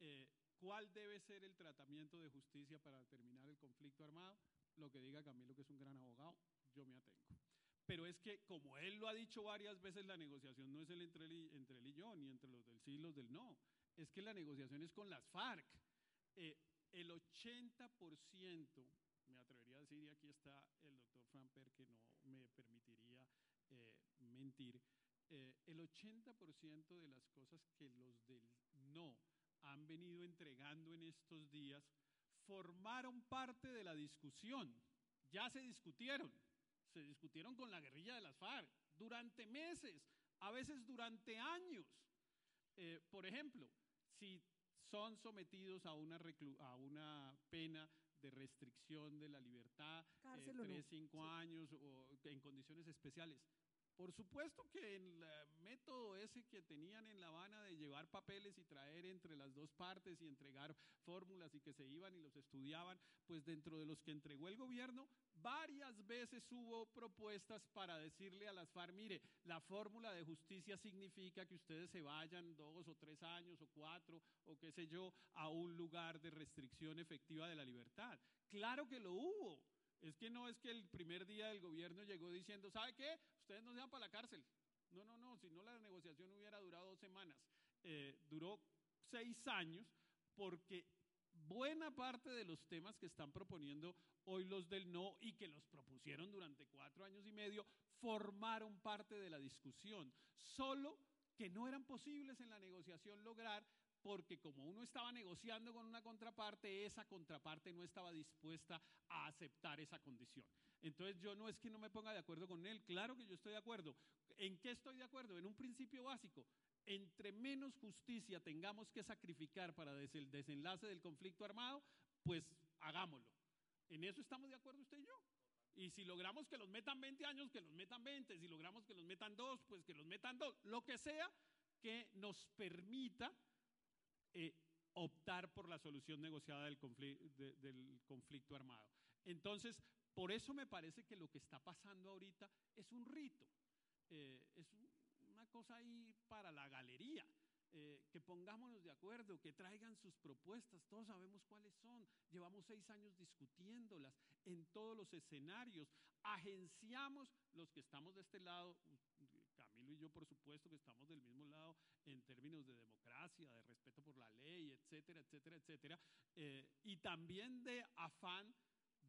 Eh, ¿Cuál debe ser el tratamiento de justicia para terminar el conflicto armado? Lo que diga Camilo, que es un gran abogado, yo me atengo. Pero es que, como él lo ha dicho varias veces, la negociación no es el entre él, y, entre él y yo, ni entre los del sí y los del no. Es que la negociación es con las FARC. Eh, el 80%, me atrevería a decir, y aquí está el doctor Framper que no me permitiría eh, mentir, eh, el 80% de las cosas que los del no han venido entregando en estos días formaron parte de la discusión. Ya se discutieron, se discutieron con la guerrilla de las FARC durante meses, a veces durante años. Eh, por ejemplo, si son sometidos a una, a una pena de restricción de la libertad, eh, tres, cinco años o en condiciones especiales. Por supuesto que el eh, método ese que tenían en La Habana de llevar papeles y traer entre las dos partes y entregar fórmulas y que se iban y los estudiaban, pues dentro de los que entregó el gobierno, varias veces hubo propuestas para decirle a las FARC, mire, la fórmula de justicia significa que ustedes se vayan dos o tres años o cuatro o qué sé yo a un lugar de restricción efectiva de la libertad. Claro que lo hubo. Es que no es que el primer día del gobierno llegó diciendo, ¿sabe qué? Ustedes no se van para la cárcel. No, no, no, si no la negociación hubiera durado dos semanas. Eh, duró seis años porque buena parte de los temas que están proponiendo hoy los del no y que los propusieron durante cuatro años y medio formaron parte de la discusión. Solo que no eran posibles en la negociación lograr porque como uno estaba negociando con una contraparte, esa contraparte no estaba dispuesta a aceptar esa condición. Entonces yo no es que no me ponga de acuerdo con él, claro que yo estoy de acuerdo. ¿En qué estoy de acuerdo? En un principio básico. Entre menos justicia tengamos que sacrificar para el desenlace del conflicto armado, pues hagámoslo. En eso estamos de acuerdo usted y yo. Y si logramos que los metan 20 años, que los metan 20. Si logramos que los metan dos, pues que los metan dos. Lo que sea que nos permita eh, optar por la solución negociada del, confli- de- del conflicto armado. Entonces, por eso me parece que lo que está pasando ahorita es un rito, eh, es un- una cosa ahí para la galería. eh, que pongámonos de acuerdo, que traigan sus propuestas, todos sabemos cuáles son, llevamos seis años discutiéndolas en todos los escenarios, agenciamos los que estamos de este lado, yo por supuesto que estamos del mismo lado en términos de democracia, de respeto por la ley, etcétera, etcétera, etcétera, eh, y también de afán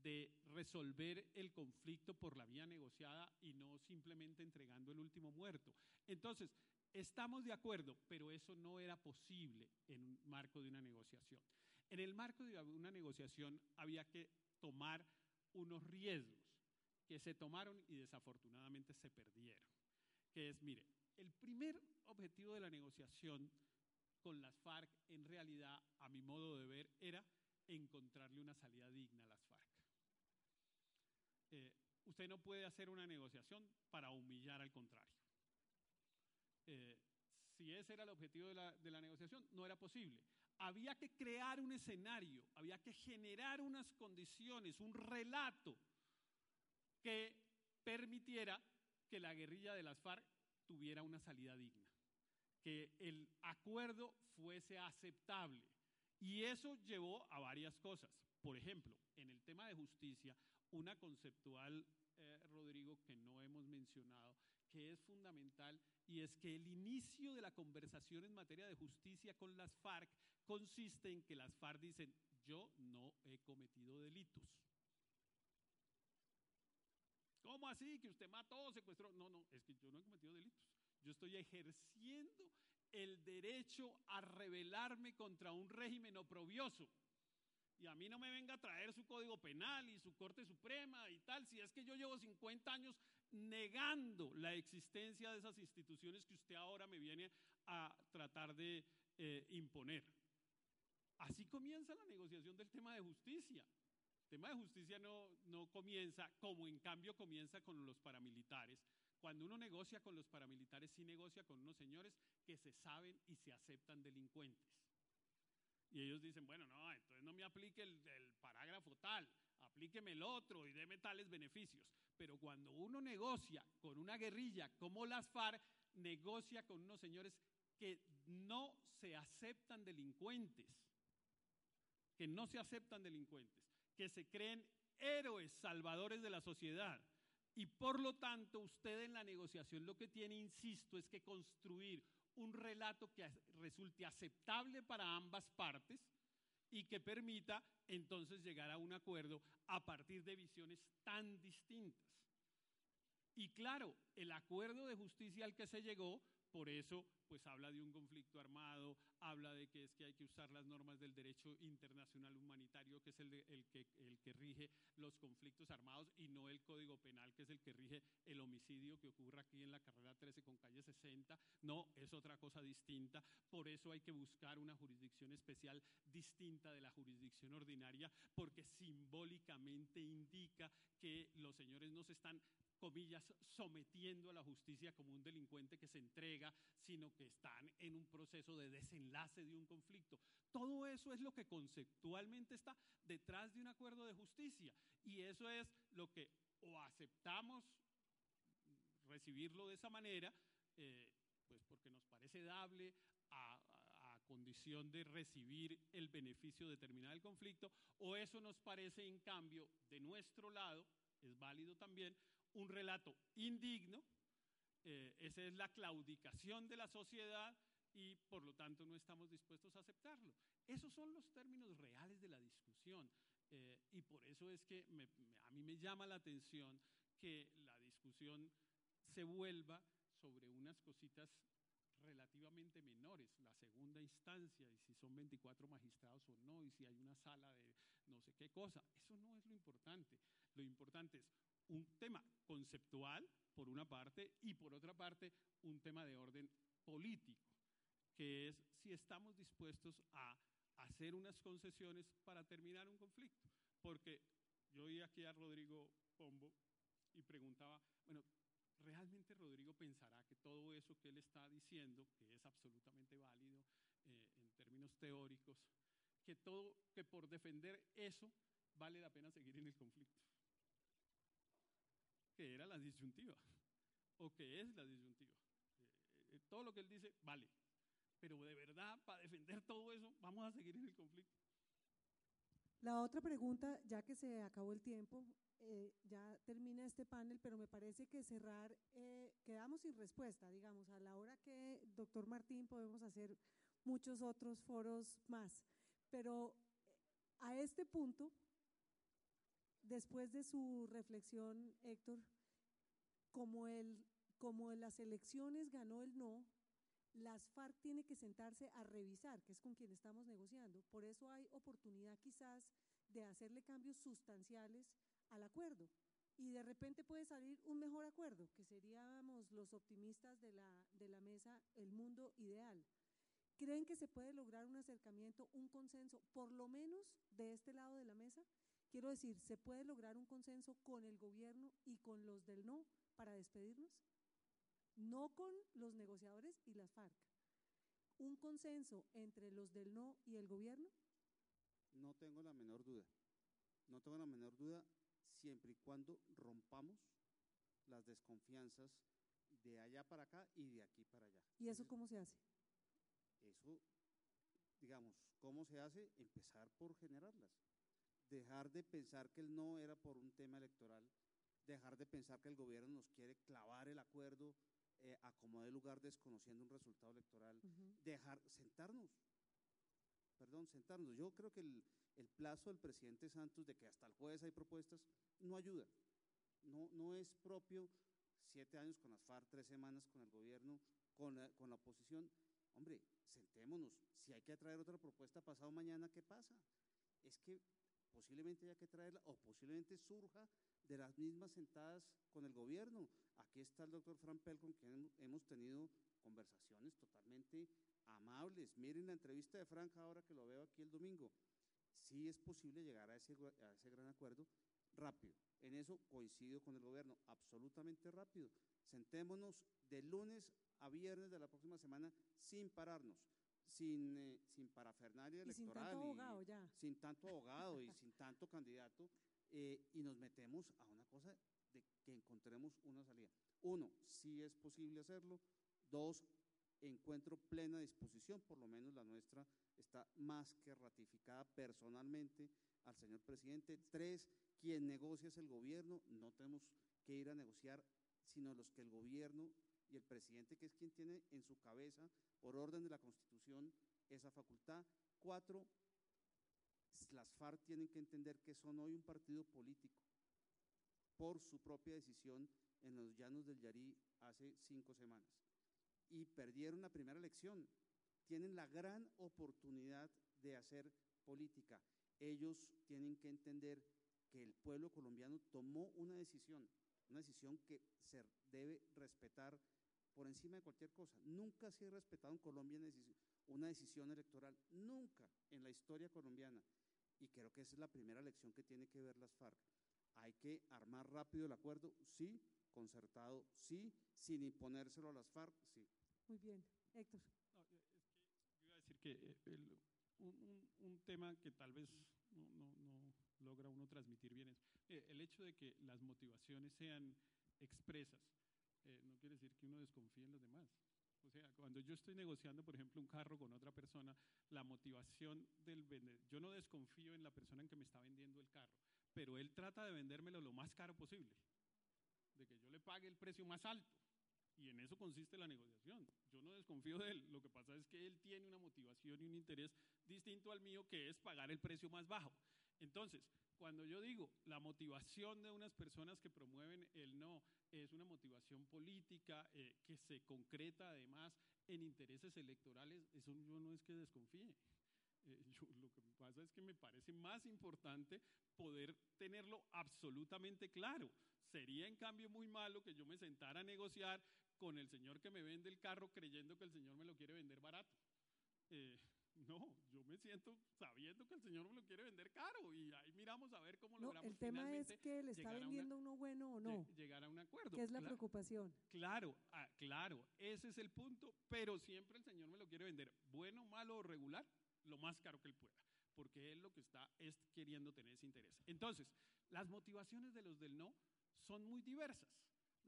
de resolver el conflicto por la vía negociada y no simplemente entregando el último muerto. Entonces, estamos de acuerdo, pero eso no era posible en un marco de una negociación. En el marco de una negociación había que tomar unos riesgos que se tomaron y desafortunadamente se perdieron. Que es, mire, el primer objetivo de la negociación con las FARC, en realidad, a mi modo de ver, era encontrarle una salida digna a las FARC. Eh, usted no puede hacer una negociación para humillar al contrario. Eh, si ese era el objetivo de la, de la negociación, no era posible. Había que crear un escenario, había que generar unas condiciones, un relato que permitiera que la guerrilla de las FARC tuviera una salida digna, que el acuerdo fuese aceptable. Y eso llevó a varias cosas. Por ejemplo, en el tema de justicia, una conceptual, eh, Rodrigo, que no hemos mencionado, que es fundamental, y es que el inicio de la conversación en materia de justicia con las FARC consiste en que las FARC dicen, yo no he cometido delitos. ¿Cómo así? Que usted mató, secuestró. No, no, es que yo no he cometido delitos. Yo estoy ejerciendo el derecho a rebelarme contra un régimen oprobioso. Y a mí no me venga a traer su código penal y su Corte Suprema y tal, si es que yo llevo 50 años negando la existencia de esas instituciones que usted ahora me viene a tratar de eh, imponer. Así comienza la negociación del tema de justicia. Tema de justicia no, no comienza como en cambio comienza con los paramilitares. Cuando uno negocia con los paramilitares, sí negocia con unos señores que se saben y se aceptan delincuentes. Y ellos dicen, bueno, no, entonces no me aplique el, parágrafo tal, aplíqueme el otro y déme tales beneficios. Pero cuando uno negocia con una guerrilla como las FARC, negocia con unos señores que no se aceptan delincuentes, que no se aceptan delincuentes, que se creen héroes salvadores de la sociedad. Y por lo tanto, usted en la negociación lo que tiene, insisto, es que construir un relato que resulte aceptable para ambas partes y que permita entonces llegar a un acuerdo a partir de visiones tan distintas. Y claro, el acuerdo de justicia al que se llegó, por eso pues habla de un conflicto armado, habla de que es que hay que usar las normas del derecho internacional humanitario, que es el, de, el, que, el que rige los conflictos armados, y no el Código Penal, que es el que rige el homicidio que ocurre aquí en la carrera 13 con calle 60. No, es otra cosa distinta. Por eso hay que buscar una jurisdicción especial distinta de la jurisdicción ordinaria, porque simbólicamente indica que los señores no se están comillas, sometiendo a la justicia como un delincuente que se entrega, sino que están en un proceso de desenlace de un conflicto. Todo eso es lo que conceptualmente está detrás de un acuerdo de justicia. Y eso es lo que o aceptamos recibirlo de esa manera, eh, pues porque nos parece dable a, a, condición de recibir el beneficio de terminar el conflicto, o eso nos parece en cambio de nuestro lado, es válido también, un relato indigno, eh, esa es la claudicación de la sociedad y por lo tanto no estamos dispuestos a aceptarlo. Esos son los términos reales de la discusión eh, y por eso es que a mí me llama la atención que la discusión se vuelva sobre unas cositas relativamente menores, la segunda instancia, y si son 24 magistrados o no, y si hay una sala de no sé qué cosa, eso no es lo importante. Lo importante es un tema conceptual, por una parte, y por otra parte, un tema de orden político, que es si estamos dispuestos a hacer unas concesiones para terminar un conflicto. Porque yo oí aquí a Rodrigo Pombo y preguntaba, bueno, ¿realmente Rodrigo pensará que todo eso que él está diciendo, que es absolutamente válido eh, en términos teóricos, que todo, que por defender eso vale la pena seguir en el conflicto? Que era la disyuntiva, o que es la disyuntiva. Eh, eh, todo lo que él dice vale, pero de verdad, para defender todo eso, vamos a seguir en el conflicto. La otra pregunta, ya que se acabó el tiempo, eh, ya termina este panel, pero me parece que cerrar, eh, quedamos sin respuesta, digamos, a la hora que, doctor Martín, podemos hacer muchos otros foros más, pero a este punto, después de su reflexión, Héctor, como, el, como las elecciones ganó el no, las FARC tiene que sentarse a revisar, que es con quien estamos negociando. Por eso hay oportunidad quizás de hacerle cambios sustanciales al acuerdo. Y de repente puede salir un mejor acuerdo, que seríamos los optimistas de la, de la mesa, el mundo ideal. ¿Creen que se puede lograr un acercamiento, un consenso, por lo menos de este lado de la mesa? Quiero decir, ¿se puede lograr un consenso con el gobierno y con los del no para despedirnos? No con los negociadores y las FARC. ¿Un consenso entre los del no y el gobierno? No tengo la menor duda. No tengo la menor duda siempre y cuando rompamos las desconfianzas de allá para acá y de aquí para allá. ¿Y eso cómo se hace? Eso, digamos, ¿cómo se hace? Empezar por generarlas. Dejar de pensar que el no era por un tema electoral, dejar de pensar que el gobierno nos quiere clavar el acuerdo eh, a como de lugar desconociendo un resultado electoral, uh -huh. dejar, sentarnos, perdón, sentarnos. Yo creo que el, el plazo del presidente Santos de que hasta el jueves hay propuestas no ayuda. No, no es propio siete años con las FARC, tres semanas con el gobierno, con la, con la oposición. Hombre, sentémonos. Si hay que traer otra propuesta pasado mañana, ¿qué pasa? Es que posiblemente haya que traerla o posiblemente surja de las mismas sentadas con el gobierno. Aquí está el doctor Fran Pel, con quien hemos tenido conversaciones totalmente amables. Miren la entrevista de Frank ahora que lo veo aquí el domingo sí es posible llegar a ese, a ese gran acuerdo rápido. En eso coincido con el gobierno, absolutamente rápido. Sentémonos de lunes a viernes de la próxima semana sin pararnos, sin, eh, sin parafernalia Y sin electoral. tanto y- abogado ya. sin tanto abogado y sin tanto candidato, eh, y nos metemos a una cosa de que encontremos una salida. Uno, sí es posible hacerlo. Dos, encuentro plena disposición, por lo menos la nuestra está más que ratificada personalmente al señor presidente. Tres, quien negocia es el gobierno, no tenemos que ir a negociar, sino los que el gobierno y el presidente, que es quien tiene en su cabeza, por orden de la Constitución, esa facultad. Cuatro, las FARC tienen que entender que son hoy un partido político por su propia decisión en los llanos del Yarí hace cinco semanas. Y perdieron la primera elección. Tienen la gran oportunidad de hacer política. Ellos tienen que entender que el pueblo colombiano tomó una decisión, una decisión que se debe respetar por encima de cualquier cosa. Nunca se ha respetado en Colombia una decisión, electoral, nunca en la historia colombiana. Y creo que esa es la primera lección que tiene que ver las FARC. Hay que armar rápido el acuerdo, sí, concertado, sí, sin imponérselo a las FARC, sí. Muy bien. Héctor. No, es que yo iba a decir que eh, el- un, un- un tema que tal vez no, no- no logra uno transmitir bien es eh, el hecho de que las motivaciones sean expresas. Quiere decir que uno desconfíe en los demás. O sea, cuando yo estoy negociando, por ejemplo, un carro con otra persona, la motivación del vendedor, yo no desconfío en la persona en que me está vendiendo el carro, pero él trata de vendérmelo lo más caro posible, de que yo le pague el precio más alto. Y en eso consiste la negociación. Yo no desconfío de él. Lo que pasa es que él tiene una motivación y un interés distinto al mío, que es pagar el precio más bajo. Entonces, cuando yo digo la motivación de unas personas que promueven el no es una motivación política eh, que se concreta además en intereses electorales, eso yo no es que desconfíe. Eh, lo que pasa es que me parece más importante poder tenerlo absolutamente claro. Sería en cambio muy malo que yo me sentara a negociar con el señor que me vende el carro creyendo que el señor me lo quiere vender barato. Eh, no, yo me siento sabiendo que el señor me lo quiere vender caro y ahí miramos a ver cómo No, logramos el tema es que le está una- vendiendo uno bueno o no, llegar a un acuerdo. que es la Cla- preocupación. Claro, ah, claro, ese es el punto, pero siempre el señor me lo quiere vender, bueno, malo o regular, lo más caro que él pueda, porque él lo que está es queriendo tener ese interés. Entonces, las motivaciones de los del no son muy diversas.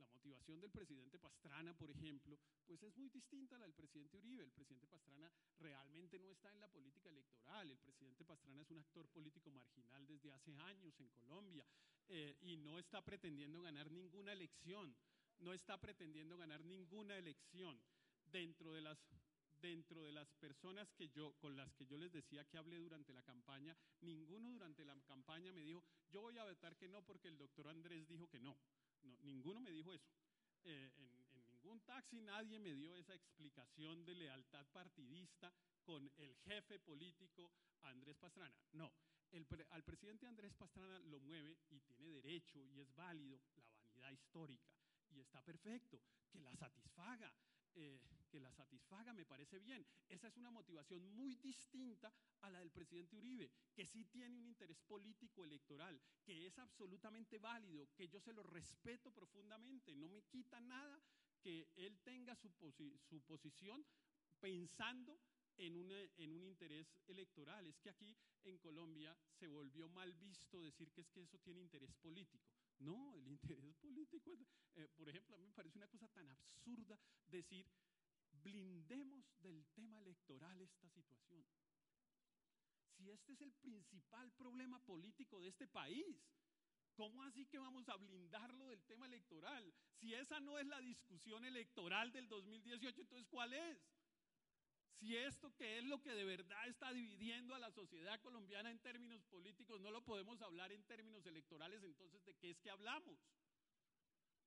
La motivación del presidente Pastrana, por ejemplo, pues es muy distinta a la del presidente Uribe. El presidente Pastrana realmente no está en la política electoral. El presidente Pastrana es un actor político marginal desde hace años en Colombia eh, y no está pretendiendo ganar ninguna elección. No está pretendiendo ganar ninguna elección. Dentro de las dentro de las personas que yo, con las que yo les decía que hablé durante la campaña, ninguno durante la campaña me dijo, yo voy a votar que no porque el doctor Andrés dijo que no. No, ninguno me dijo eso. Eh, en, en ningún taxi nadie me dio esa explicación de lealtad partidista con el jefe político Andrés Pastrana. No, el al presidente Andrés Pastrana lo mueve y tiene derecho y es válido la vanidad histórica y está perfecto, que la satisfaga. Eh, que la satisfaga, me parece bien. Esa es una motivación muy distinta a la del presidente Uribe, que sí tiene un interés político electoral, que es absolutamente válido, que yo se lo respeto profundamente, no me quita nada que él tenga su, posi- su posición pensando en, una- en un interés electoral. Es que aquí en Colombia se volvió mal visto decir que es que eso tiene interés político. No, el interés político, eh, por ejemplo, a mí me parece una cosa tan absurda decir, blindemos del tema electoral esta situación. Si este es el principal problema político de este país, ¿cómo así que vamos a blindarlo del tema electoral? Si esa no es la discusión electoral del 2018, entonces ¿cuál es? Si esto que es lo que de verdad está dividiendo a la sociedad colombiana en términos políticos, no lo podemos hablar en términos electorales, entonces ¿de qué es que hablamos?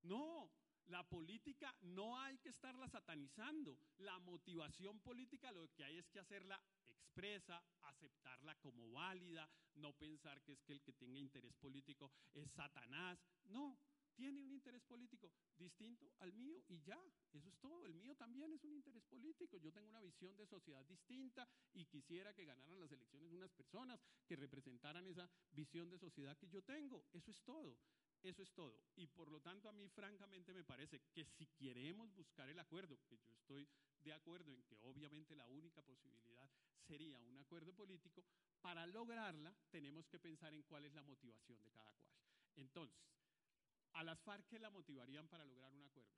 No, la política no hay que estarla satanizando. La motivación política lo que hay es que hacerla expresa, aceptarla como válida, no pensar que es que el que tenga interés político es Satanás. No, tiene un interés político distinto al mío y ya, eso es todo. El mío también es un interés político. Yo tengo una visión de sociedad distinta y quisiera que ganaran las elecciones unas personas que representaran esa visión de sociedad que yo tengo. Eso es todo. Eso es todo. Y por lo tanto, a mí francamente me parece que si queremos buscar el acuerdo, que yo estoy de acuerdo en que obviamente la única posibilidad sería un acuerdo político, para lograrla tenemos que pensar en cuál es la motivación de cada cual. Entonces, a las FARC, ¿qué la motivarían para lograr un acuerdo?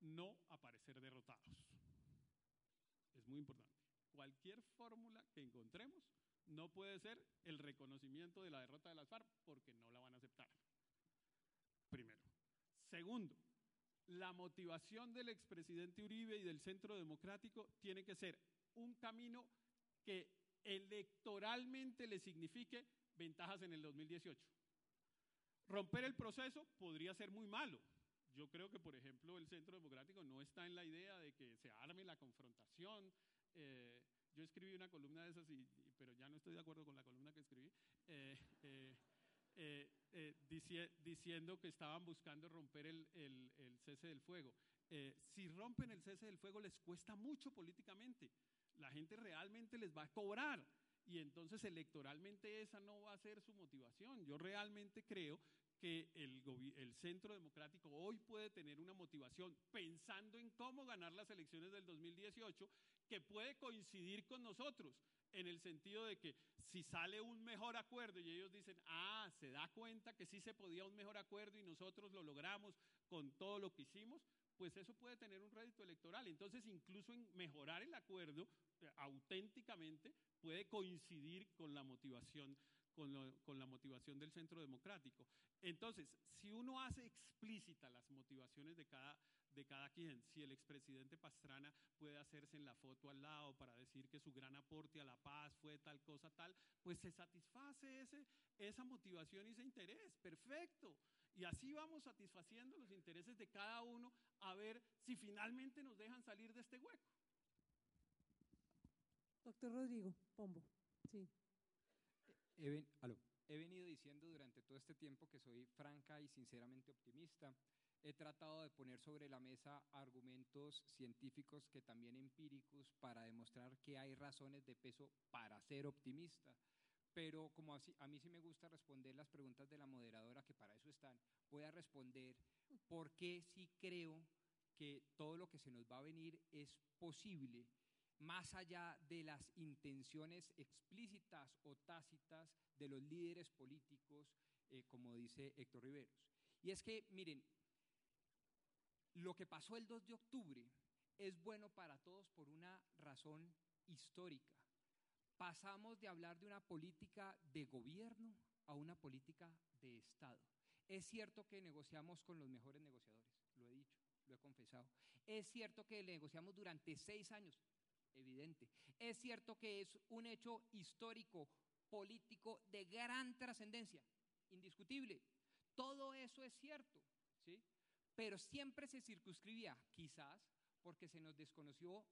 No aparecer derrotados. Es muy importante. Cualquier fórmula que encontremos no puede ser el reconocimiento de la derrota de las FARC porque no la van a aceptar. Primero. Segundo, la motivación del expresidente Uribe y del Centro Democrático tiene que ser un camino que electoralmente le signifique ventajas en el 2018. Romper el proceso podría ser muy malo. Yo creo que, por ejemplo, el Centro Democrático no está en la idea de que se arme la confrontación. Eh, yo escribí una columna de esas, y, pero ya no estoy de acuerdo con la columna que escribí, eh, eh, diciendo que estaban buscando romper el, cese del fuego. si rompen el cese del fuego les cuesta mucho políticamente. La gente realmente les va a cobrar y entonces electoralmente esa no va a ser su motivación. Yo realmente creo que el, el, Centro Democrático hoy puede tener una motivación pensando en cómo ganar las elecciones del 2018 que puede coincidir con nosotros en el sentido de que si sale un mejor acuerdo y ellos dicen, ah, se da cuenta que sí se podía un mejor acuerdo y nosotros lo logramos con todo lo que hicimos, pues eso puede tener un rédito electoral. Entonces, incluso en mejorar el acuerdo eh, auténticamente puede coincidir con la motivación con, la motivación del centro democrático. Entonces, si uno hace explícita las motivaciones de cada, de cada quien, si el expresidente Pastrana puede hacerse en la foto al lado para decir que su gran aporte a la paz fue tal cosa, tal, pues se satisface ese, esa motivación y ese interés. Perfecto. Y así vamos satisfaciendo los intereses de cada uno a ver si finalmente nos dejan salir de este hueco. Doctor Rodrigo Pombo, sí. He, he venido diciendo durante todo este tiempo que soy franca y sinceramente optimista. He tratado de poner sobre la mesa argumentos científicos que también empíricos para demostrar que hay razones de peso para ser optimista pero como a mí sí me gusta responder las preguntas de la moderadora, que para eso están, voy a responder por qué sí creo que todo lo que se nos va a venir es posible, más allá de las intenciones explícitas o tácitas de los líderes políticos, eh, como dice Héctor Riveros. Y es que, miren, lo que pasó el 2 de octubre es bueno para todos por una razón histórica pasamos de hablar de una política de gobierno a una política de Estado. Es cierto que negociamos con los mejores negociadores, lo he dicho, lo he confesado. Es cierto que negociamos durante seis años, evidente. Es cierto que es un hecho histórico, político, de gran trascendencia, indiscutible. Todo eso es cierto, ¿sí? Pero siempre se circunscribía, quizás porque se nos desconoció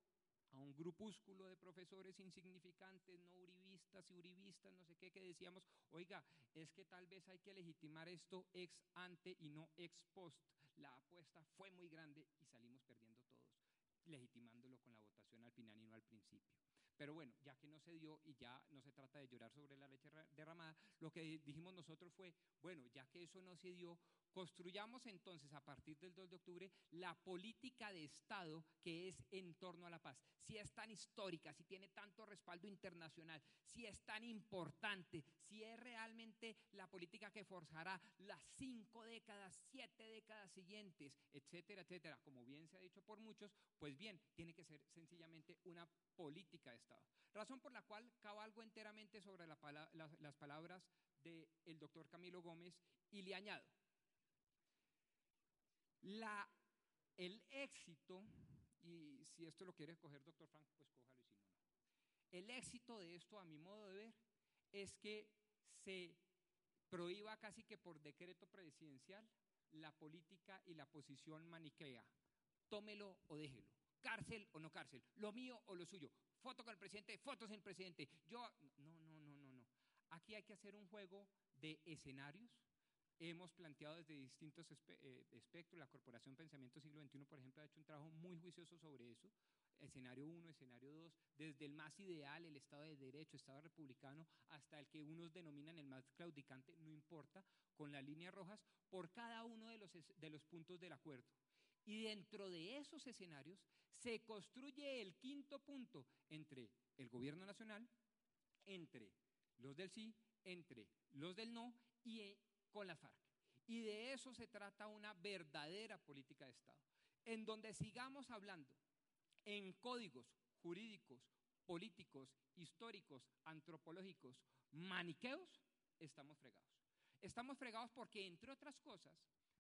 a un grupúsculo de profesores insignificantes, no uribistas y uribistas, no sé qué, que decíamos, oiga, es que tal vez hay que legitimar esto ex ante y no ex post. La apuesta fue muy grande y salimos perdiendo todos, legitimándolo con la votación al final y no al principio. Pero bueno, ya que no se dio y ya no se trata de llorar sobre la leche derramada, lo que dijimos nosotros fue, bueno, ya que eso no se dio, Construyamos entonces a partir del 2 de octubre la política de Estado que es en torno a la paz. Si es tan histórica, si tiene tanto respaldo internacional, si es tan importante, si es realmente la política que forjará las cinco décadas, siete décadas siguientes, etcétera, etcétera, como bien se ha dicho por muchos, pues bien, tiene que ser sencillamente una política de Estado. Razón por la cual cabalgo enteramente sobre las palabras del doctor Camilo Gómez y le añado la, el éxito, y si esto lo quiere coger doctor Frank, pues cójalo y si no, no. El éxito de esto, a mi modo de ver, es que se prohíba casi que por decreto presidencial la política y la posición maniquea. Tómelo o déjelo. Cárcel o no cárcel. Lo mío o lo suyo. Foto con el presidente, fotos en el presidente. Yo, no, no, no, no, no. Aquí hay que hacer un juego de escenarios, hemos planteado desde distintos eh, espectros. La Corporación Pensamiento Siglo XXI, por ejemplo, ha hecho un trabajo muy juicioso sobre eso. Escenario 1, escenario 2, desde el más ideal, el Estado de Derecho, Estado republicano, hasta el que unos denominan el más claudicante, no importa, con las líneas rojas, por cada uno de los, de los puntos del acuerdo. Y dentro de esos escenarios se construye el quinto punto entre el gobierno nacional, entre los del sí, entre los del no y eh, con la FARC. Y de eso se trata una verdadera política de Estado, en donde sigamos hablando en códigos jurídicos, políticos, históricos, antropológicos, maniqueos, estamos fregados. Estamos fregados porque, entre otras cosas,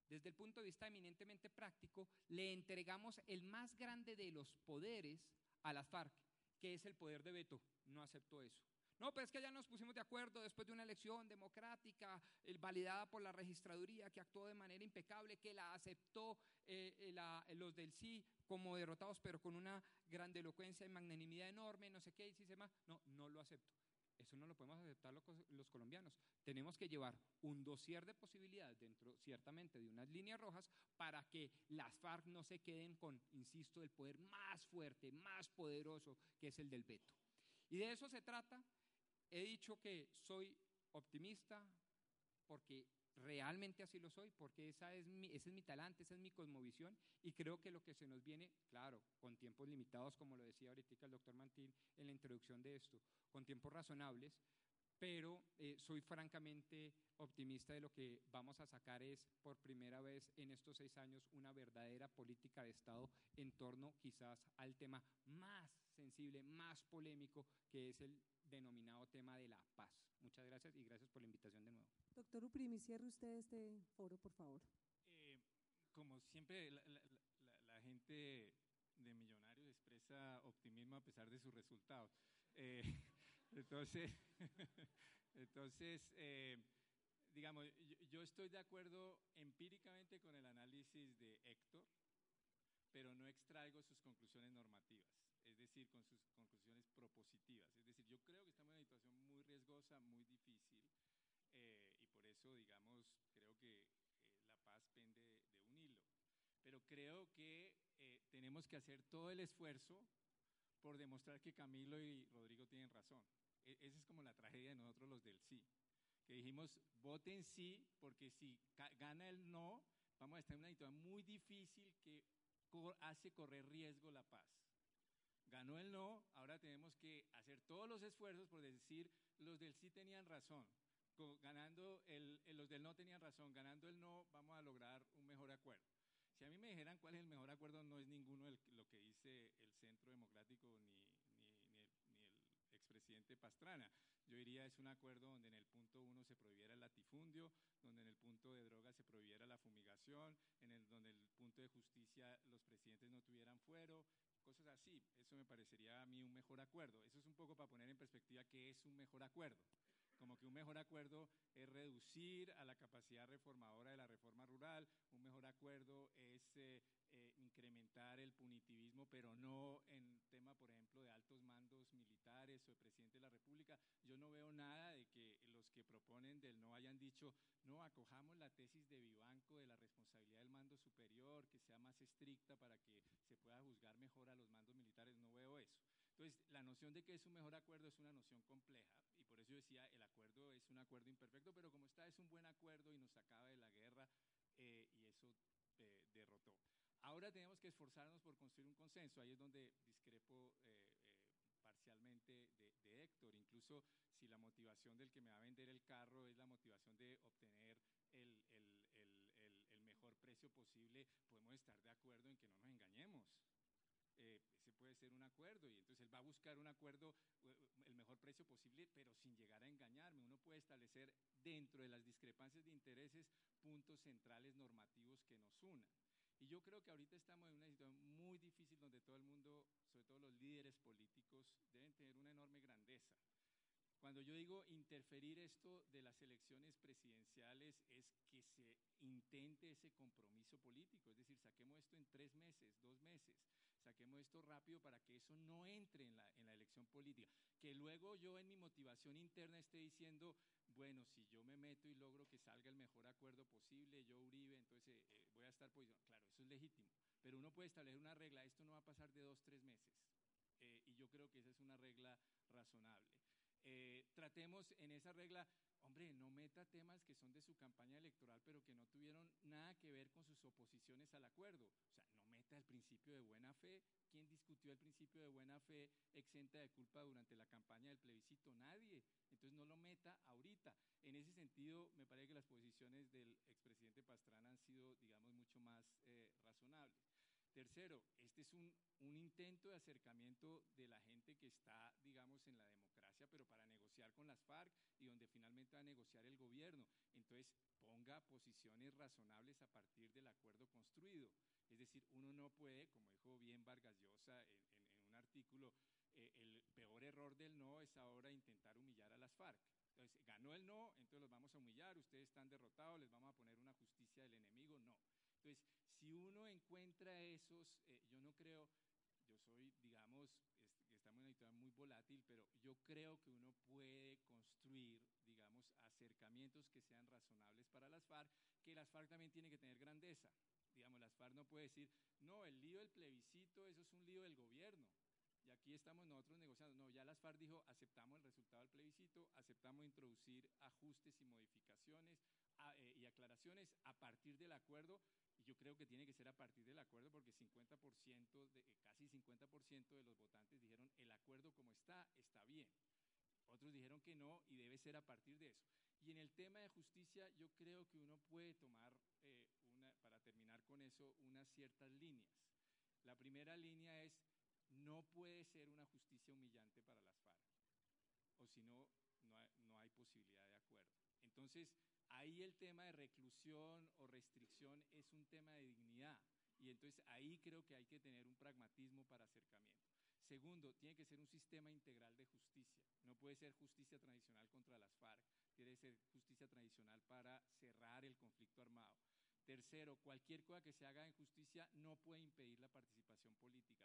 desde el punto de vista eminentemente práctico, le entregamos el más grande de los poderes a las FARC, que es el poder de veto. No acepto eso. No, pero es que ya nos pusimos de acuerdo después de una elección democrática, validada por la registraduría, que actuó de manera impecable, que la aceptó eh, eh, los del sí como derrotados, pero con una grandelocuencia y magnanimidad enorme, no sé qué, y si se más. No, no lo acepto. Eso no lo podemos aceptar los, colombianos. Tenemos que llevar un dossier de posibilidades dentro, ciertamente, de unas líneas rojas para que las FARC no se queden con, insisto, el poder más fuerte, más poderoso, que es el del veto. Y de eso se trata He dicho que soy optimista porque realmente así lo soy, porque esa es mi, ese es mi talante, esa es mi cosmovisión y creo que lo que se nos viene, claro, con tiempos limitados, como lo decía ahorita el doctor Mantín en la introducción de esto, con tiempos razonables, pero eh, soy francamente optimista de lo que vamos a sacar es por primera vez en estos seis años una verdadera política de Estado en torno quizás al tema más sensible, más polémico, que es el denominado tema de la paz. Muchas gracias y gracias por la invitación de nuevo. Doctor Uprimi, cierre usted este foro, por favor. Eh, como siempre, la, gente de Millonarios expresa optimismo a pesar de sus resultados. Eh, entonces, entonces eh, digamos, yo, estoy de acuerdo empíricamente con el análisis de Héctor, pero no extraigo sus conclusiones normativas, decir, con sus conclusiones propositivas. Es decir, yo creo que estamos en una situación muy riesgosa, muy difícil, eh, y por eso, digamos, creo que eh, la paz pende de un hilo. Pero creo que eh, tenemos que hacer todo el esfuerzo por demostrar que Camilo y Rodrigo tienen razón. E, esa es como la tragedia de nosotros los del sí, que dijimos, voten sí, porque si gana el no, vamos a estar en una situación muy difícil que hace correr riesgo la paz. Ganó el no, ahora tenemos que hacer todos los esfuerzos por decir, los del sí tenían razón, ganando el, los del no tenían razón, ganando el no vamos a lograr un mejor acuerdo. Si a mí me dijeran cuál es el mejor acuerdo, no es ninguno el, lo que dice el Centro Democrático ni, expresidente Pastrana. Yo diría es un acuerdo donde en el punto uno se prohibiera el latifundio, donde en el punto de droga se prohibiera la fumigación, en el donde el punto de justicia los presidentes no tuvieran fuero, cosas así. Eso me parecería a mí un mejor acuerdo. Eso es un poco para poner en perspectiva qué es un mejor acuerdo. Como que un mejor acuerdo es reducir a la capacidad reformadora de la reforma rural, un mejor acuerdo es eh, eh, incrementar el punitivismo, pero no en tema, por ejemplo, de altos mandos militares o de presidente de la República. Yo no veo nada de que los que proponen del no hayan dicho, no, acojamos la tesis de Vivanco de la responsabilidad del mando superior, que sea más estricta para que se pueda juzgar mejor a los mandos militares. No veo eso. Entonces, la noción de que es un mejor acuerdo es una noción compleja y por eso decía, el acuerdo es un acuerdo imperfecto, pero como está, es un buen acuerdo y nos acaba de la guerra eh, y eso eh, derrotó. Ahora tenemos que esforzarnos por construir un consenso. Ahí es donde discrepo eh. Incluso si la motivación del que me va a vender el carro es la motivación de obtener el, mejor precio posible, podemos estar de acuerdo en que no nos engañemos. Eh, ese puede ser un acuerdo y entonces él va a buscar un acuerdo, el mejor precio posible, pero sin llegar a engañarme. Uno puede establecer dentro de las discrepancias de intereses puntos centrales normativos que nos unan. Y yo creo que ahorita estamos en una situación muy difícil donde todo el mundo, sobre todo los líderes políticos, deben tener una enorme grandeza. Cuando yo digo interferir esto de las elecciones presidenciales es que se intente ese compromiso político, es decir, saquemos esto en tres meses, dos meses, saquemos esto rápido para que eso no entre en la, en la elección política. Que luego yo en mi motivación interna esté diciendo, bueno, si yo me meto y logro que salga el mejor acuerdo posible, yo Uribe, entonces eh, eh, voy a estar posicionado. Claro, eso es legítimo, pero uno puede establecer una regla, esto no va a pasar de dos, tres meses. Eh, y yo creo que esa es una regla razonable. Tratemos en esa regla, hombre, no meta temas que son de su campaña electoral, pero que no tuvieron nada que ver con sus oposiciones al acuerdo. O sea, no meta el principio de buena fe. ¿Quién discutió el principio de buena fe exenta de culpa durante la campaña del plebiscito? Nadie. Entonces no lo meta ahorita. En ese sentido, me parece que las posiciones del expresidente Pastrana han sido, digamos, mucho más eh, razonables. Tercero, este es un, un, intento de acercamiento de la gente que está, digamos, en la democracia, pero para negociar con las FARC y donde finalmente va a negociar el gobierno. Entonces, ponga posiciones razonables a partir del acuerdo construido. Es decir, uno no puede, como dijo bien Vargas Llosa en, en, un artículo, eh, el peor error del no es ahora intentar humillar a las FARC. Entonces, ganó el no, entonces los vamos a humillar, ustedes están derrotados, les vamos a poner una justicia del enemigo. No. Entonces, si uno encuentra esos, eh, yo no creo, yo soy, digamos, estamos en una situación muy volátil, pero yo creo que uno puede construir, digamos, acercamientos que sean razonables para las FARC, que las FARC también tienen que tener grandeza. Digamos, las FARC no puede decir, no, el lío del plebiscito, eso es un lío del gobierno. Y aquí estamos nosotros negociando. No, ya las FARC dijo, aceptamos el resultado del plebiscito, aceptamos introducir ajustes y modificaciones eh, y aclaraciones a partir del acuerdo y yo creo que tiene que ser a partir del acuerdo porque 50% de, eh, casi 50% de los votantes dijeron acuerdo como está, está bien. Otros dijeron que no y debe ser a partir de eso. Y en el tema de justicia yo creo que uno puede tomar, eh, una, para terminar con eso, unas ciertas líneas. La primera línea es, no puede ser una justicia humillante para las FARC, o si no, hay, no hay posibilidad de acuerdo. Entonces, ahí el tema de reclusión o restricción es un tema de dignidad. Y entonces ahí creo que hay que tener un pragmatismo para acercamiento. Segundo, tiene que ser un sistema integral de justicia. No puede ser justicia tradicional contra las FARC, tiene que ser justicia tradicional para cerrar el conflicto armado. Tercero, cualquier cosa que se haga en justicia no puede impedir la participación política.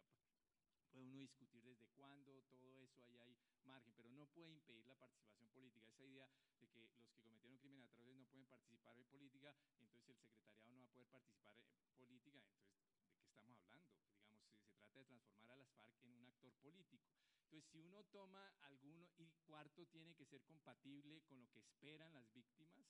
Puede uno discutir desde cuándo, todo eso, ahí hay margen, pero no puede impedir la participación política. Esa idea de que los que cometieron crímenes atroces no pueden participar en política, entonces el secretariado no va a poder participar en política, entonces, ¿de qué estamos hablando? Digamos, se, se trata de transformar a las FARC en un actor político. Entonces, si uno toma alguno, y cuarto, tiene que ser compatible con lo que esperan las víctimas.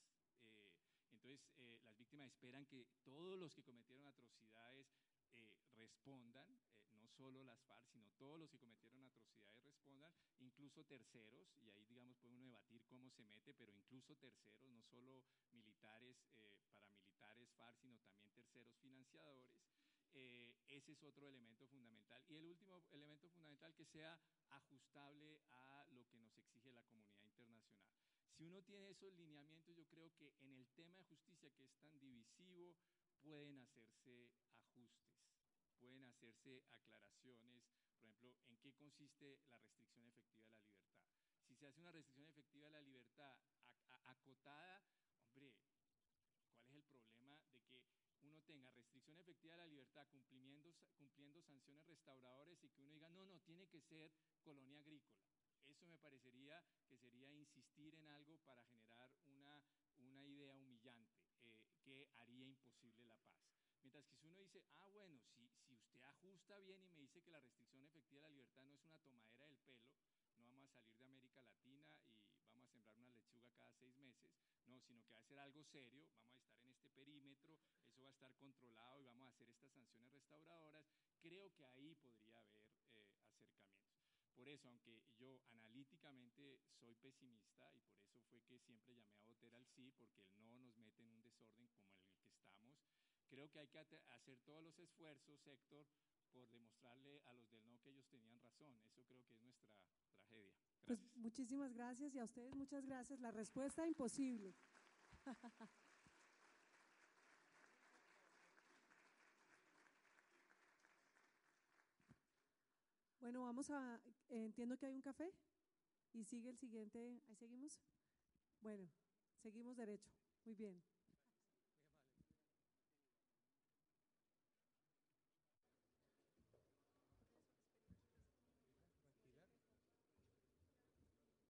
Eh, entonces, eh, las víctimas esperan que todos los que cometieron atrocidades eh, respondan, eh, no solo las FARC, sino todos los que cometieron atrocidades respondan, incluso terceros, y ahí digamos puede uno debatir cómo se mete, pero incluso terceros, no solo militares, eh, paramilitares, FARC, sino también terceros financiadores. Eh, ese es otro elemento fundamental. Y el último elemento fundamental, que sea ajustable a lo que nos exige la comunidad internacional. Si uno tiene esos lineamientos, yo creo que en el tema de justicia, que es tan divisivo, pueden hacerse ajustes, pueden hacerse aclaraciones, por ejemplo, en qué consiste la restricción efectiva de la libertad. Si se hace una restricción efectiva de la libertad acotada, hombre, ¿cuál es el problema de que uno tenga restricción efectiva de la libertad cumpliendo, cumpliendo sanciones restauradoras y que uno diga, no, no, tiene que ser colonia agrícola? Eso me parecería que sería insistir en algo para generar una, una idea humillante eh, que haría imposible la paz. Mientras que si uno dice, ah, bueno, si, si usted ajusta bien y me dice que la restricción efectiva de la libertad no es una tomadera del pelo, no vamos a salir de América Latina y vamos a sembrar una lechuga cada seis meses, no, sino que va a ser algo serio, vamos a estar en este perímetro, eso va a estar controlado y vamos a hacer estas sanciones restauradoras, creo que ahí podría haber eh, acercamientos. Por eso, aunque yo analíticamente soy pesimista y por eso fue que siempre llamé a votar al sí, porque el no nos mete en un desorden como el que estamos, creo que hay que hacer todos los esfuerzos, Héctor, por demostrarle a los del no que ellos tenían razón. Eso creo que es nuestra tragedia. Pues muchísimas gracias y a ustedes muchas gracias. La respuesta imposible. bueno, vamos a, eh, entiendo que hay un café y sigue el siguiente, ahí seguimos. Bueno, seguimos derecho. Muy bien.